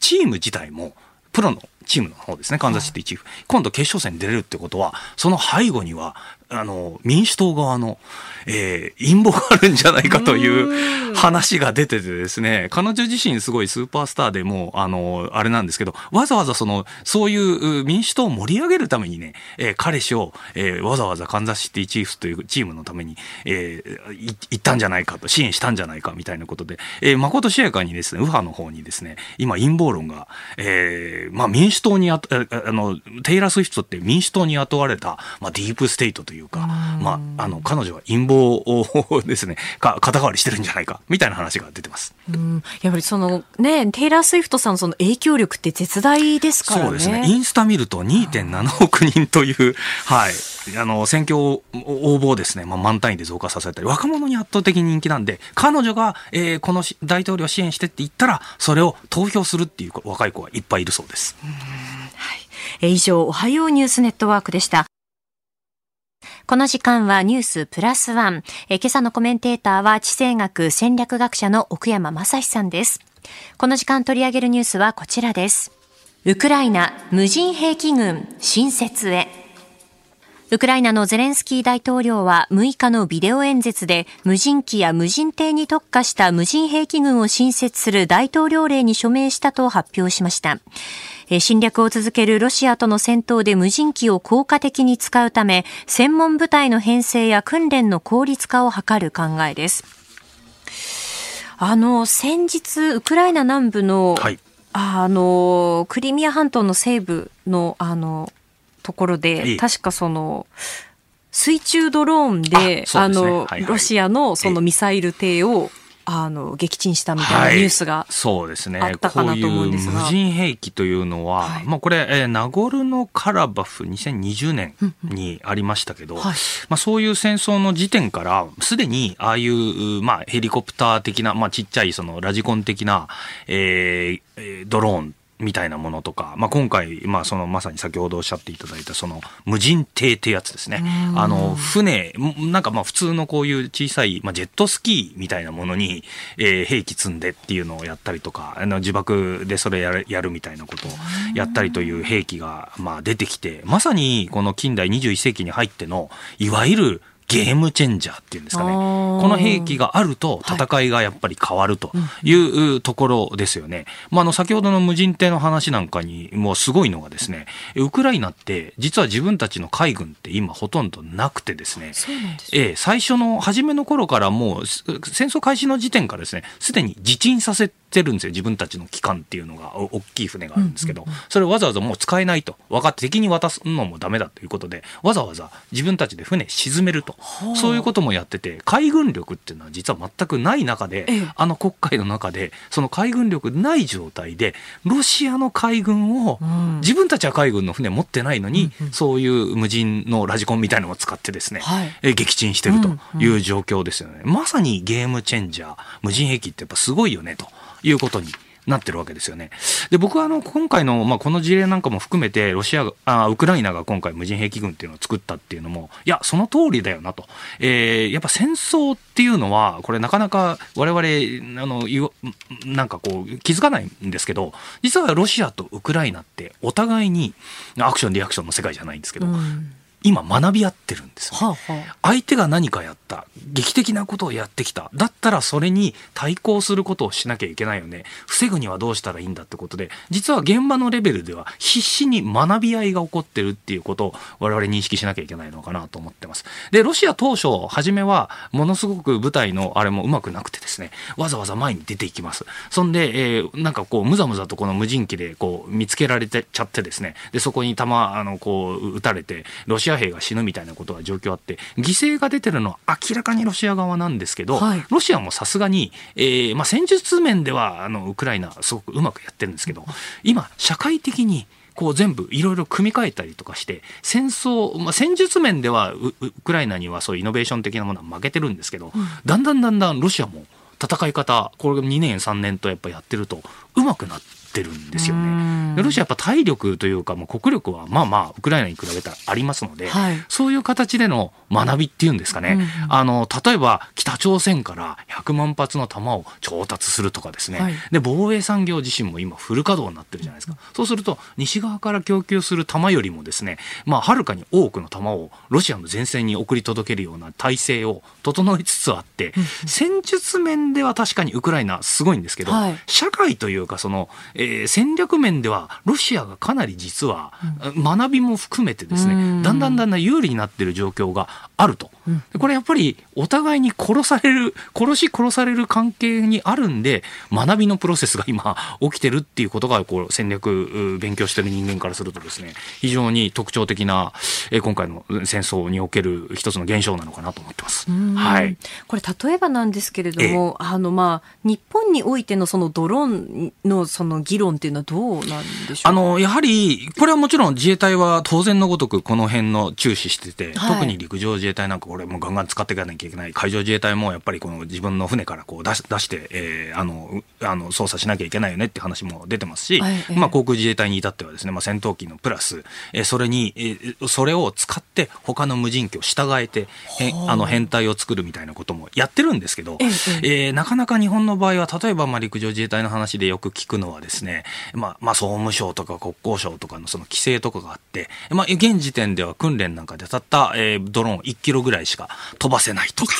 チーム自体も、プロのチームの方ですね、カンザスシティチーフ、今度決勝戦に出れるってことは、その背後には、あの、民主党側の、えー、陰謀があるんじゃないかという話が出ててですね、彼女自身すごいスーパースターでもあの、あれなんですけど、わざわざその、そういう民主党を盛り上げるためにね、えー、彼氏を、えー、わざわざカンザスシティチーフスというチームのために、えー、行ったんじゃないかと、支援したんじゃないかみたいなことで、えー、まことしやかにですね、右派の方にですね、今陰謀論が、えー、まあ民主党にあ、あの、テイラー・スウィフトって民主党に雇われた、まあディープステートというか、まあ、あの、彼女は陰謀をですね、*laughs* か、肩代わりしてるんじゃないか、みたいな話が出てます。うん。やっぱりその、ね、テイラー・スウィフトさんのその影響力って絶大ですからね。そうですね。インスタ見ると2.7億人という、はい。あの、選挙応募をですね、まあ、満単位で増加させたり、若者に圧倒的に人気なんで、彼女が、えー、この大統領支援してって言ったら、それを投票するっていう若い子がいっぱいいるそうです。はい。以上、おはようニュースネットワークでした。この時間はニュースプラスワン。今朝のコメンテーターは地政学戦略学者の奥山正史さんです。この時間取り上げるニュースはこちらです。ウクライナ無人兵器軍新設へ。ウクライナのゼレンスキー大統領は6日のビデオ演説で無人機や無人艇に特化した無人兵器軍を新設する大統領令に署名したと発表しました。侵略を続けるロシアとの戦闘で無人機を効果的に使うため、専門部隊の編成や訓練の効率化を図る考えです。あの、先日、ウクライナ南部の、はい、あの、クリミア半島の西部の、あの、ところで、確かその、水中ドローンで、あ、ね、の、はいはい、ロシアのそのミサイル艇をあの撃沈したみたいなニュースが、はい、そうですねこういう無人兵器というのは、はい、まあ、これ、えー、ナゴルノカラバフ2020年にありましたけど、はい、まあ、そういう戦争の時点からすでにああいう、まあ、ヘリコプター的な、まあ、ちっちゃいそのラジコン的な、えー、ドローンみたいなものとか、まあ、今回、まあ、そのまさに先ほどおっしゃっていただいたその無人艇ってやつですね。あの船なんかまあ普通のこういう小さい、まあ、ジェットスキーみたいなものに、えー、兵器積んでっていうのをやったりとかあの自爆でそれやるやるみたいなことをやったりという兵器がまあ出てきてまさにこの近代21世紀に入ってのいわゆるゲームチェンジャーっていうんですかね。この兵器があると戦いがやっぱり変わるというところですよね。まあ、あの先ほどの無人艇の話なんかにもうすごいのがですね、ウクライナって実は自分たちの海軍って今ほとんどなくてですね、ええ、最初の初めの頃からもう戦争開始の時点からですね、すでに自沈させてるんですよ。自分たちの機関っていうのが。大きい船があるんですけど、それをわざわざもう使えないと。分かって敵に渡すのもダメだということで、わざわざ自分たちで船沈めると。そういうこともやってて。海軍力っていうのは実は全くない中で、ええ、あの国会の中でその海軍力ない状態でロシアの海軍を、うん、自分たちは海軍の船持ってないのに、うんうん、そういう無人のラジコンみたいなのを使ってですね、はい、え撃沈してるという状況ですよね、うんうん、まさにゲームチェンジャー。無人兵器ってやっぱすごいよねということになってるわけですよね。で、僕はあの、今回の、まあ、この事例なんかも含めて、ロシアあ、ウクライナが今回無人兵器軍っていうのを作ったっていうのも、いや、その通りだよなと。えー、やっぱ戦争っていうのは、これなかなか我々、あの、なんかこう、気づかないんですけど、実はロシアとウクライナってお互いに、アクション、リアクションの世界じゃないんですけど、うん今学び合ってるんです、ね、はあはあ、相手が何かやった劇的なことをやってきただったらそれに対抗することをしなきゃいけないよね。防ぐにはどうしたらいいんだってことで実は現場のレベルでは必死に学び合いが起こってるっていうことを我々認識しなきゃいけないのかなと思ってます。でロシア当初初めはものすごく部隊のあれもうまくなくてですねわざわざ前に出ていきます。そんで、えー、なんかこうむざむざとこの無人機でこう見つけられてちゃってですねでそこに弾あのこう撃たれてロシア兵が死ぬみたいなことが状況あって犠牲が出てるのは明らかにロシア側なんですけど、はい、ロシアもさすがに、えーまあ、戦術面ではあのウクライナすごくうまくやってるんですけど今社会的にこう全部いろいろ組み替えたりとかして戦争、まあ、戦術面ではウクライナにはそういうイノベーション的なものは負けてるんですけど、うん、だんだんだんだんロシアも戦い方これ2年3年とやっぱやってるとうまくなってってるんですよね。ロシアやっぱ体力というかもう国力はまあまあウクライナに比べたらありますので、はい、そういう形での学びっていうんですかね、うん、あの例えば北朝鮮から100万発の弾を調達するとかですね、はい、で防衛産業自身も今フル稼働になってるじゃないですか、うん、そうすると西側から供給する弾よりもですねまあはるかに多くの弾をロシアの前線に送り届けるような体制を整いつつあって、うん、戦術面では確かにウクライナすごいんですけど、はい、社会というかその、ええー、戦略面ではロシアがかなり実は学びも含めてですね、だんだんだんだん有利になっている状況があると。これやっぱりお互いに殺される、殺し殺される関係にあるんで、学びのプロセスが今起きてるっていうことが、こう戦略勉強してる人間からするとですね、非常に特徴的な、え今回の戦争における一つの現象なのかなと思ってます。はい。これ例えばなんですけれども、あのまあ日本においてのそのドローンのその議論っていうのはどうなんでしょうあのやはりこれはもちろん自衛隊は当然のごとくこの辺の注視してて、はい、特に陸上自衛隊なんかこれもガンガン使っていかなきゃいけない海上自衛隊もやっぱりこの自分の船からこう出し出して、えー、あのあの操作しなきゃいけないよねって話も出てますし、はい、まあ、航空自衛隊に至ってはですね、まあ、戦闘機のプラス、えー、それに、えー、それを使って他の無人機を従えてへあ。の編隊を作るみたいなこともやってるんですけど、えー、なかなか日本の場合は例えばまあ陸上自衛隊の話でよく聞くのはですね、まあ、まあ、総務省とか国交省とかのその規制とかがあって、まあ、現時点では訓練なんかでたった、えー、ドローン1キロぐらいしか飛ばせないとか、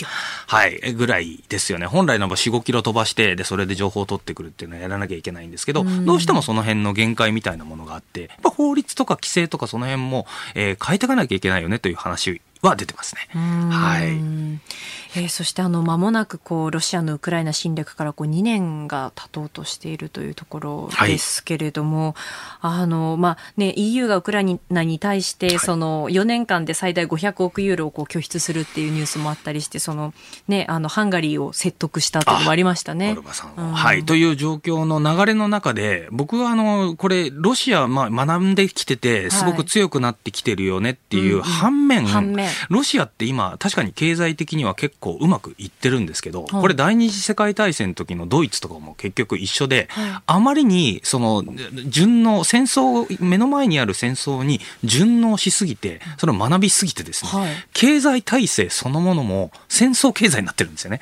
はい、ぐらいですよね。本来の4、5キロ飛ばして、で、それで情報を取ってくるっていうのはやらなきゃいけないんですけど、どうしてもその辺の限界みたいなものがあって、やっぱ法律とか規制とかその辺も、えー、変えていかなきゃいけないよねという話は出てますね。はい。えー、そしてあの間もなくこうロシアのウクライナ侵略からこう2年が経とうとしているというところですけれども、はい、あのまあね EU がウクライナに対してその4年間で最大500億ユーロをこう拠出するっていうニュースもあったりしてそのねあのハンガリーを説得したというのもありましたね。うん、はい。という状況の流れの中で僕はあのこれロシアまあ学んできててすごく強くなってきてるよねっていう反面、反面ロシアって今確かに経済的には結構構うまくいってるんですけど、これ第二次世界大戦の時のドイツとかも結局一緒で、あまりにその順応戦争目の前にある戦争に順応しすぎてそれを学びすぎてですね、経済体制そのものも戦争経済になってるんですよね、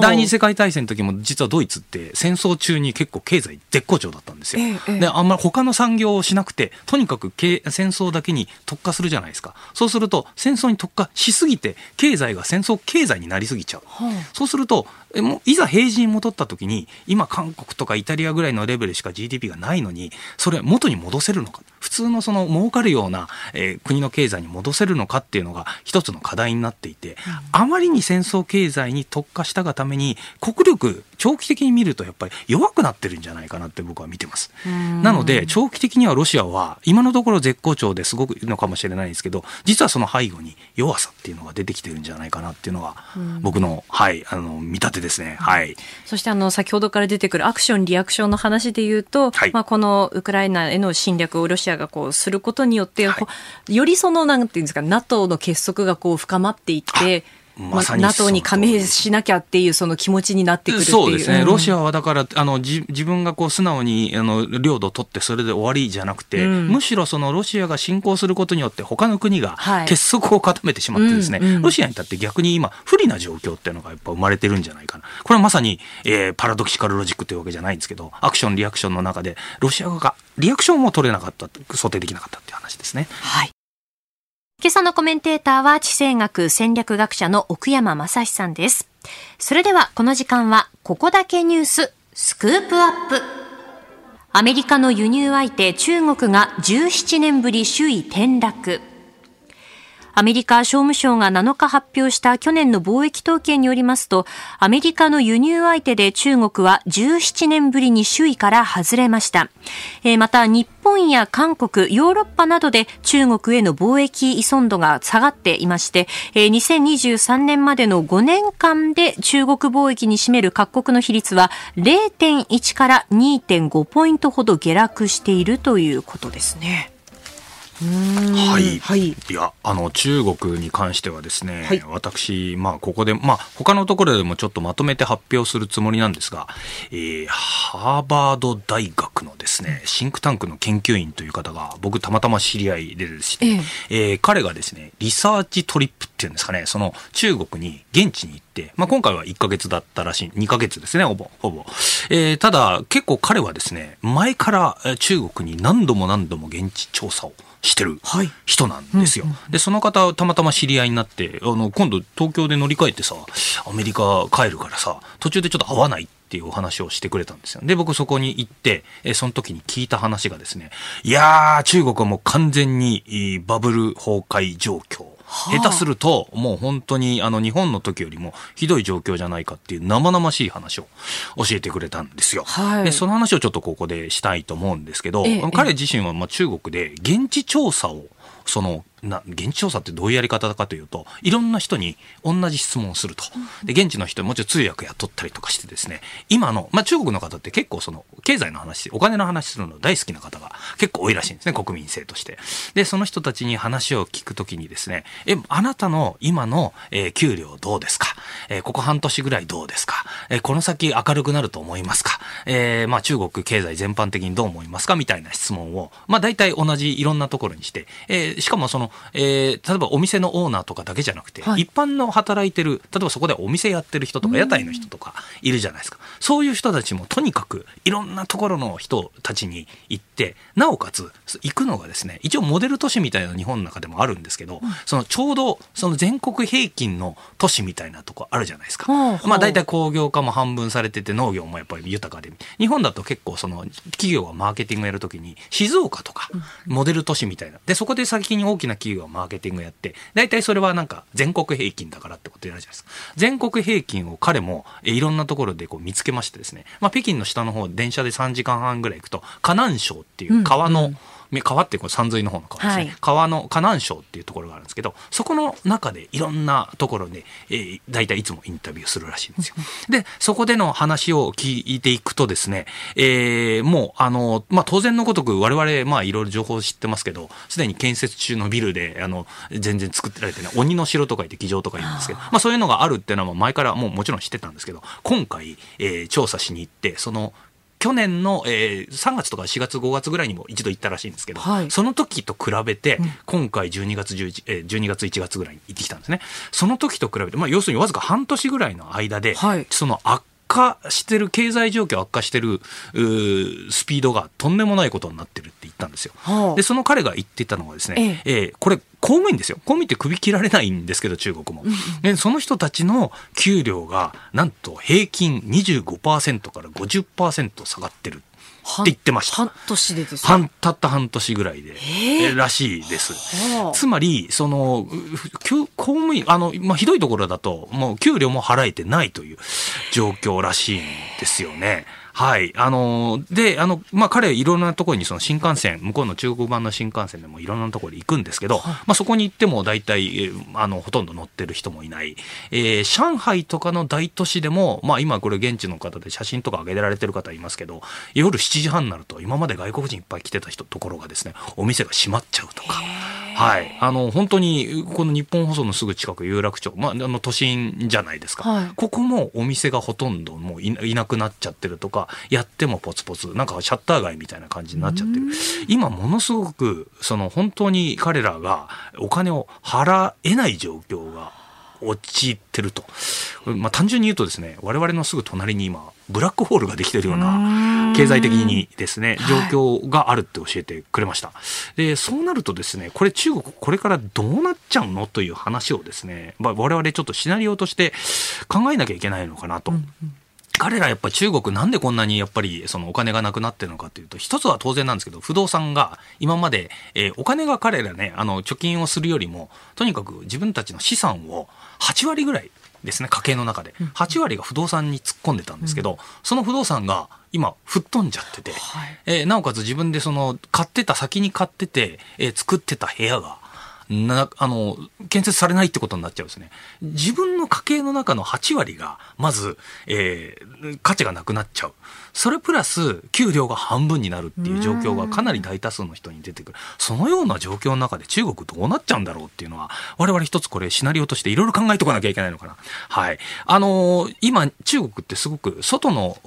第二次世界大戦の時も実はドイツって戦争中に結構経済絶好調だったんですよ、であんまり他の産業をしなくてとにかく戦争だけに特化するじゃないですか。そうすると戦争に特化しすぎて経済が戦争経済になりすぎちゃう、はあ、そうするともういざ平時に戻った時に今韓国とかイタリアぐらいのレベルしか GDP がないのにそれ元に戻せるのか普通のその儲かるような、えー、国の経済に戻せるのかっていうのが一つの課題になっていて、うん、あまりに戦争経済に特化したがために国力長期的に見るとやっぱり弱くなってるんじゃないかなって僕は見てます。なので長期的にはロシアは今のところ絶好調ですごくいいのかもしれないですけど実はその背後に弱さっていうのが出てきてるんじゃないかなっていうのが僕の,、はい、あの見立てですね。はい。そしてあの先ほどから出てくるアクションリアクションの話で言うと、はい、まあこのウクライナへの侵略をロシアがこうすることによって、はい、よりそのなんていうんですか NATO の結束がこう深まっていって。まさに NATO に加盟しなきゃっていうその気持ちになってくるそうですね、うん、ロシアはだからあのじ自分がこう素直にあの領土を取ってそれで終わりじゃなくて、うん、むしろそのロシアが侵攻することによって他の国が結束を固めてしまってですね、はいうんうん、ロシアに至って逆に今不利な状況っていうのがやっぱ生まれてるんじゃないかな。これはまさに、えー、パラドキシカルロジックというわけじゃないんですけどアクションリアクションの中でロシア側がリアクションも取れなかった想定できなかったっていう話ですね。はい今朝のコメンテーターは地政学戦略学者の奥山正史さんです。それではこの時間はここだけニューススクープアップ。アメリカの輸入相手中国が17年ぶり首位転落。アメリカ商務省が7日発表した去年の貿易統計によりますと、アメリカの輸入相手で中国は17年ぶりに首位から外れました。えー、また、日本や韓国、ヨーロッパなどで中国への貿易依存度が下がっていまして、えー、2023年までの5年間で中国貿易に占める各国の比率は0.1から2.5ポイントほど下落しているということですね。はい、はい、いやあの中国に関してはですね、はい、私、まあ、ここで、まあ他のところでもちょっとまとめて発表するつもりなんですが、えー、ハーバード大学のですねシンクタンクの研究員という方が僕たまたま知り合いでですね、えー、えー、彼がですねリサーチトリップっていうんですかねその中国に現地に行って、まあ、今回は1か月だったらしい2か月ですねほぼほぼ、えー、ただ結構彼はですね前から中国に何度も何度も現地調査をしてる人なんですよ。はいうんうん、で、その方、たまたま知り合いになって、あの、今度東京で乗り換えてさ、アメリカ帰るからさ、途中でちょっと会わないっていうお話をしてくれたんですよ。で、僕そこに行って、えその時に聞いた話がですね、いやー、中国はもう完全にバブル崩壊状況。下手すると、もう本当にあの日本の時よりもひどい状況じゃないかっていう生々しい話を教えてくれたんですよ。はい、で、その話をちょっとここでしたいと思うんですけど、ええ、彼自身はまあ中国で現地調査をそのな現地調査ってどういうやり方かというといろんな人に同じ質問をすると。で現地の人もちろん通訳雇ったりとかしてですね。今の、まあ、中国の方って結構その経済の話お金の話するの大好きな方が結構多いらしいんですね国民性として。でその人たちに話を聞くときにですねえあなたの今の、えー、給料どうですか、えー、ここ半年ぐらいどうですか、えー、この先明るくなると思いますか、えーまあ、中国経済全般的にどう思いますか？みたいな質問を、まあ、大体同じいろんなところにして、えー、しかもそのえー、例えばお店のオーナーとかだけじゃなくて、はい、一般の働いてる例えばそこでお店やってる人とか屋台の人とかいるじゃないですか。そういう人たちもとにかくいろんなところの人たちに行ってなおかつ行くのがですね一応モデル都市みたいな日本の中でもあるんですけど、うん、そのちょうどその全国平均の都市みたいなとこあるじゃないですか、まあ大体工業化も半分されてて農業もやっぱり豊かで日本だと結構その企業がマーケティングやるときに静岡とかモデル都市みたいな。でそこで先に大きな企企業がマーケティングやって、大体それはなんか全国平均だからってことやるじゃないですか。全国平均を彼もいろんなところでこう見つけましてですね、まあ、北京の下の方、電車で3時間半ぐらい行くと、河南省っていう川の、うんうん。川ってこれ山水の方の川ですね、はい、川の河南省っていうところがあるんですけどそこの中でいろんなところで、えー、大体いつもインタビューするらしいんですよ。でそこでの話を聞いていくとですね、えー、もうあの、まあ、当然のごとく我々まあいろいろ情報を知ってますけどすでに建設中のビルであの全然作ってられてない鬼の城とか言って議場とか言うんですけどまあ、そういうのがあるっていうのは前からもうもちろん知ってたんですけど今回、えー、調査しに行ってその去年の、えー、3月とか4月5月ぐらいにも一度行ったらしいんですけど、はい、その時と比べて、今回12月11、えー、12月1月ぐらいに行ってきたんですね。その時と比べて、まあ、要するにわずか半年ぐらいの間で、はい、その悪化してる、経済状況悪化してるスピードがとんでもないことになってるって言ったんですよ。はあ、で、その彼が言っていたのはですね、えええー、これ公務員ですよ。公務員って首切られないんですけど、中国も。で、その人たちの給料が、なんと平均25%から50%下がってる。って言ってました。半年でです半たった半年ぐらいで、えー、らしいです。つまり、その、公務員、あの、まあ、ひどいところだと、もう給料も払えてないという状況らしいんですよね。はい。あの、で、あの、まあ、彼、いろんなところにその新幹線、向こうの中国版の新幹線でもいろんなところに行くんですけど、はい、まあ、そこに行っても大体、あの、ほとんど乗ってる人もいない。えー、上海とかの大都市でも、まあ、今これ現地の方で写真とか上げられてる方いますけど、夜7時半になると、今まで外国人いっぱい来てた人、ところがですね、お店が閉まっちゃうとか。はい。あの、本当に、この日本放送のすぐ近く、有楽町、まあ、あの、都心じゃないですか。はい、ここもお店がほとんどもういなくなっちゃってるとか、やってもポツポツ、なんかシャッター街みたいな感じになっちゃってる。今、ものすごく、その、本当に彼らがお金を払えない状況が陥ってると。まあ、単純に言うとですね、我々のすぐ隣に今、ブラックホールができてるような、経済的にですね、状況があるって教えてくれました。で、そうなるとですね、これ中国これからどうなっちゃうのという話をですね、まあ、我々ちょっとシナリオとして考えなきゃいけないのかなと。うんうん彼らやっぱり中国なんでこんなにやっぱりそのお金がなくなってるのかというと、一つは当然なんですけど、不動産が今まで、えー、お金が彼らね、あの、貯金をするよりも、とにかく自分たちの資産を8割ぐらいですね、家計の中で。8割が不動産に突っ込んでたんですけど、その不動産が今、吹っ飛んじゃってて、はい、えー、なおかつ自分でその、買ってた、先に買ってて、えー、作ってた部屋が、な、あの、建設されないってことになっちゃうんですね。自分の家計の中の8割が、まず、えー、価値がなくなっちゃう。それプラス給料が半分になるっていう状況がかなり大多数の人に出てくる。そのような状況の中で中国どうなっちゃうんだろうっていうのは、我々一つこれシナリオとしていろいろ考えとかなきゃいけないのかな。はい。あのー、今中国ってすごく外の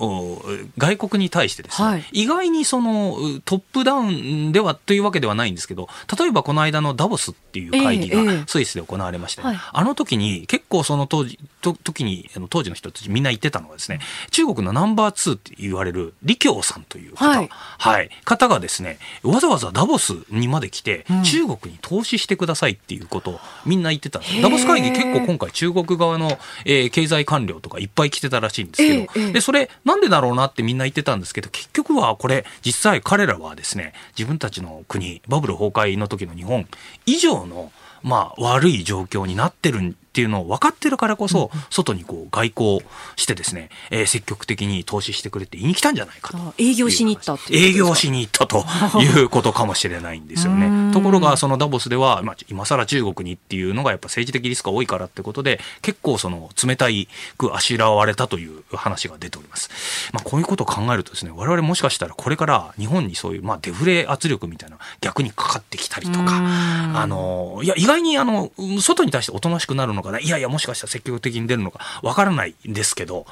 外国に対してですね、はい、意外にそのトップダウンではというわけではないんですけど、例えばこの間のダボスっていう会議がスイスで行われまして、えええ、あの時に結構その当時、と時に当時の人たちみんな言ってたのはですね、中国のナンバー2っていう言われる李強さんという方、はい、はい、方がですね、わざわざダボスにまで来て、うん、中国に投資してくださいっていうことをみんな言ってたダボス会議結構今回中国側の、えー、経済官僚とかいっぱい来てたらしいんですけど、で、それなんでだろうなってみんな言ってたんですけど、結局はこれ実際彼らはですね、自分たちの国、バブル崩壊の時の日本以上のまあ、悪い状況になってるっていうのを分かってるからこそ、外にこう外交してですね、えー、積極的に投資してくれって言いに来たんじゃないかと。営業しに行った営業しに行ったと *laughs* いうことかもしれないんですよね。ところが、そのダボスでは、まあ、今更中国にっていうのがやっぱ政治的リスクが多いからってことで、結構その冷たいくあしらわれたという話が出ております。まあ、こういうことを考えるとですね、我々もしかしたらこれから日本にそういう、まあ、デフレ圧力みたいな逆にかかってきたりとか、あの、いや、意外にあの、外に対しておとなしくなるのかな、いやいや、もしかしたら積極的に出るのか。わからないんですけど、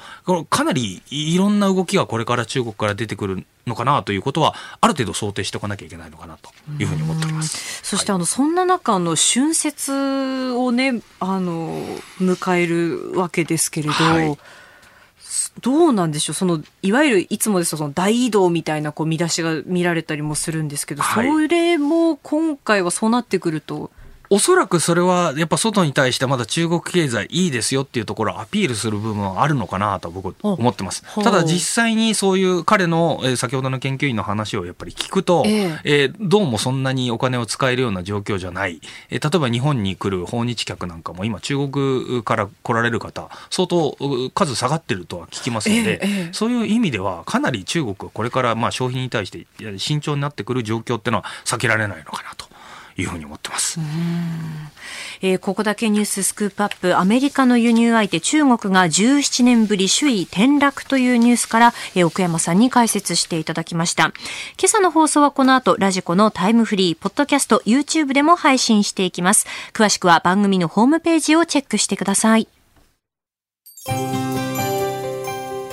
かなりいろんな動きがこれから中国から出てくるのかなということは、ある程度想定しておかなきゃいけないのかなというふうに思っております。そして、あの、そんな中の春節をね、あの、迎えるわけですけれど、はい。どうなんでしょう？そのいわゆるいつもですとその大移動みたいなこう見出しが見られたりもするんですけど、はい、それも今回はそうなってくるとおそらくそれはやっぱ外に対してまだ中国経済いいですよっていうところをアピールする部分はあるのかなと僕思ってます。ただ実際にそういう彼の、え先ほどの研究員の話をやっぱり聞くと、えー、えー、どうもそんなにお金を使えるような状況じゃない。えー、例えば日本に来る訪日客なんかも今中国から来られる方相当数下がってるとは聞きますので、えー、そういう意味ではかなり中国はこれからまあ消費に対して慎重になってくる状況っていうのは避けられないのかなと。いうふうに思ってます。えー、ここだけニューススクープアップ、アメリカの輸入相手中国が17年ぶり首位転落というニュースから、えー、奥山さんに解説していただきました。今朝の放送はこの後、ラジコのタイムフリー、ポッドキャスト、YouTube でも配信していきます。詳しくは番組のホームページをチェックしてください。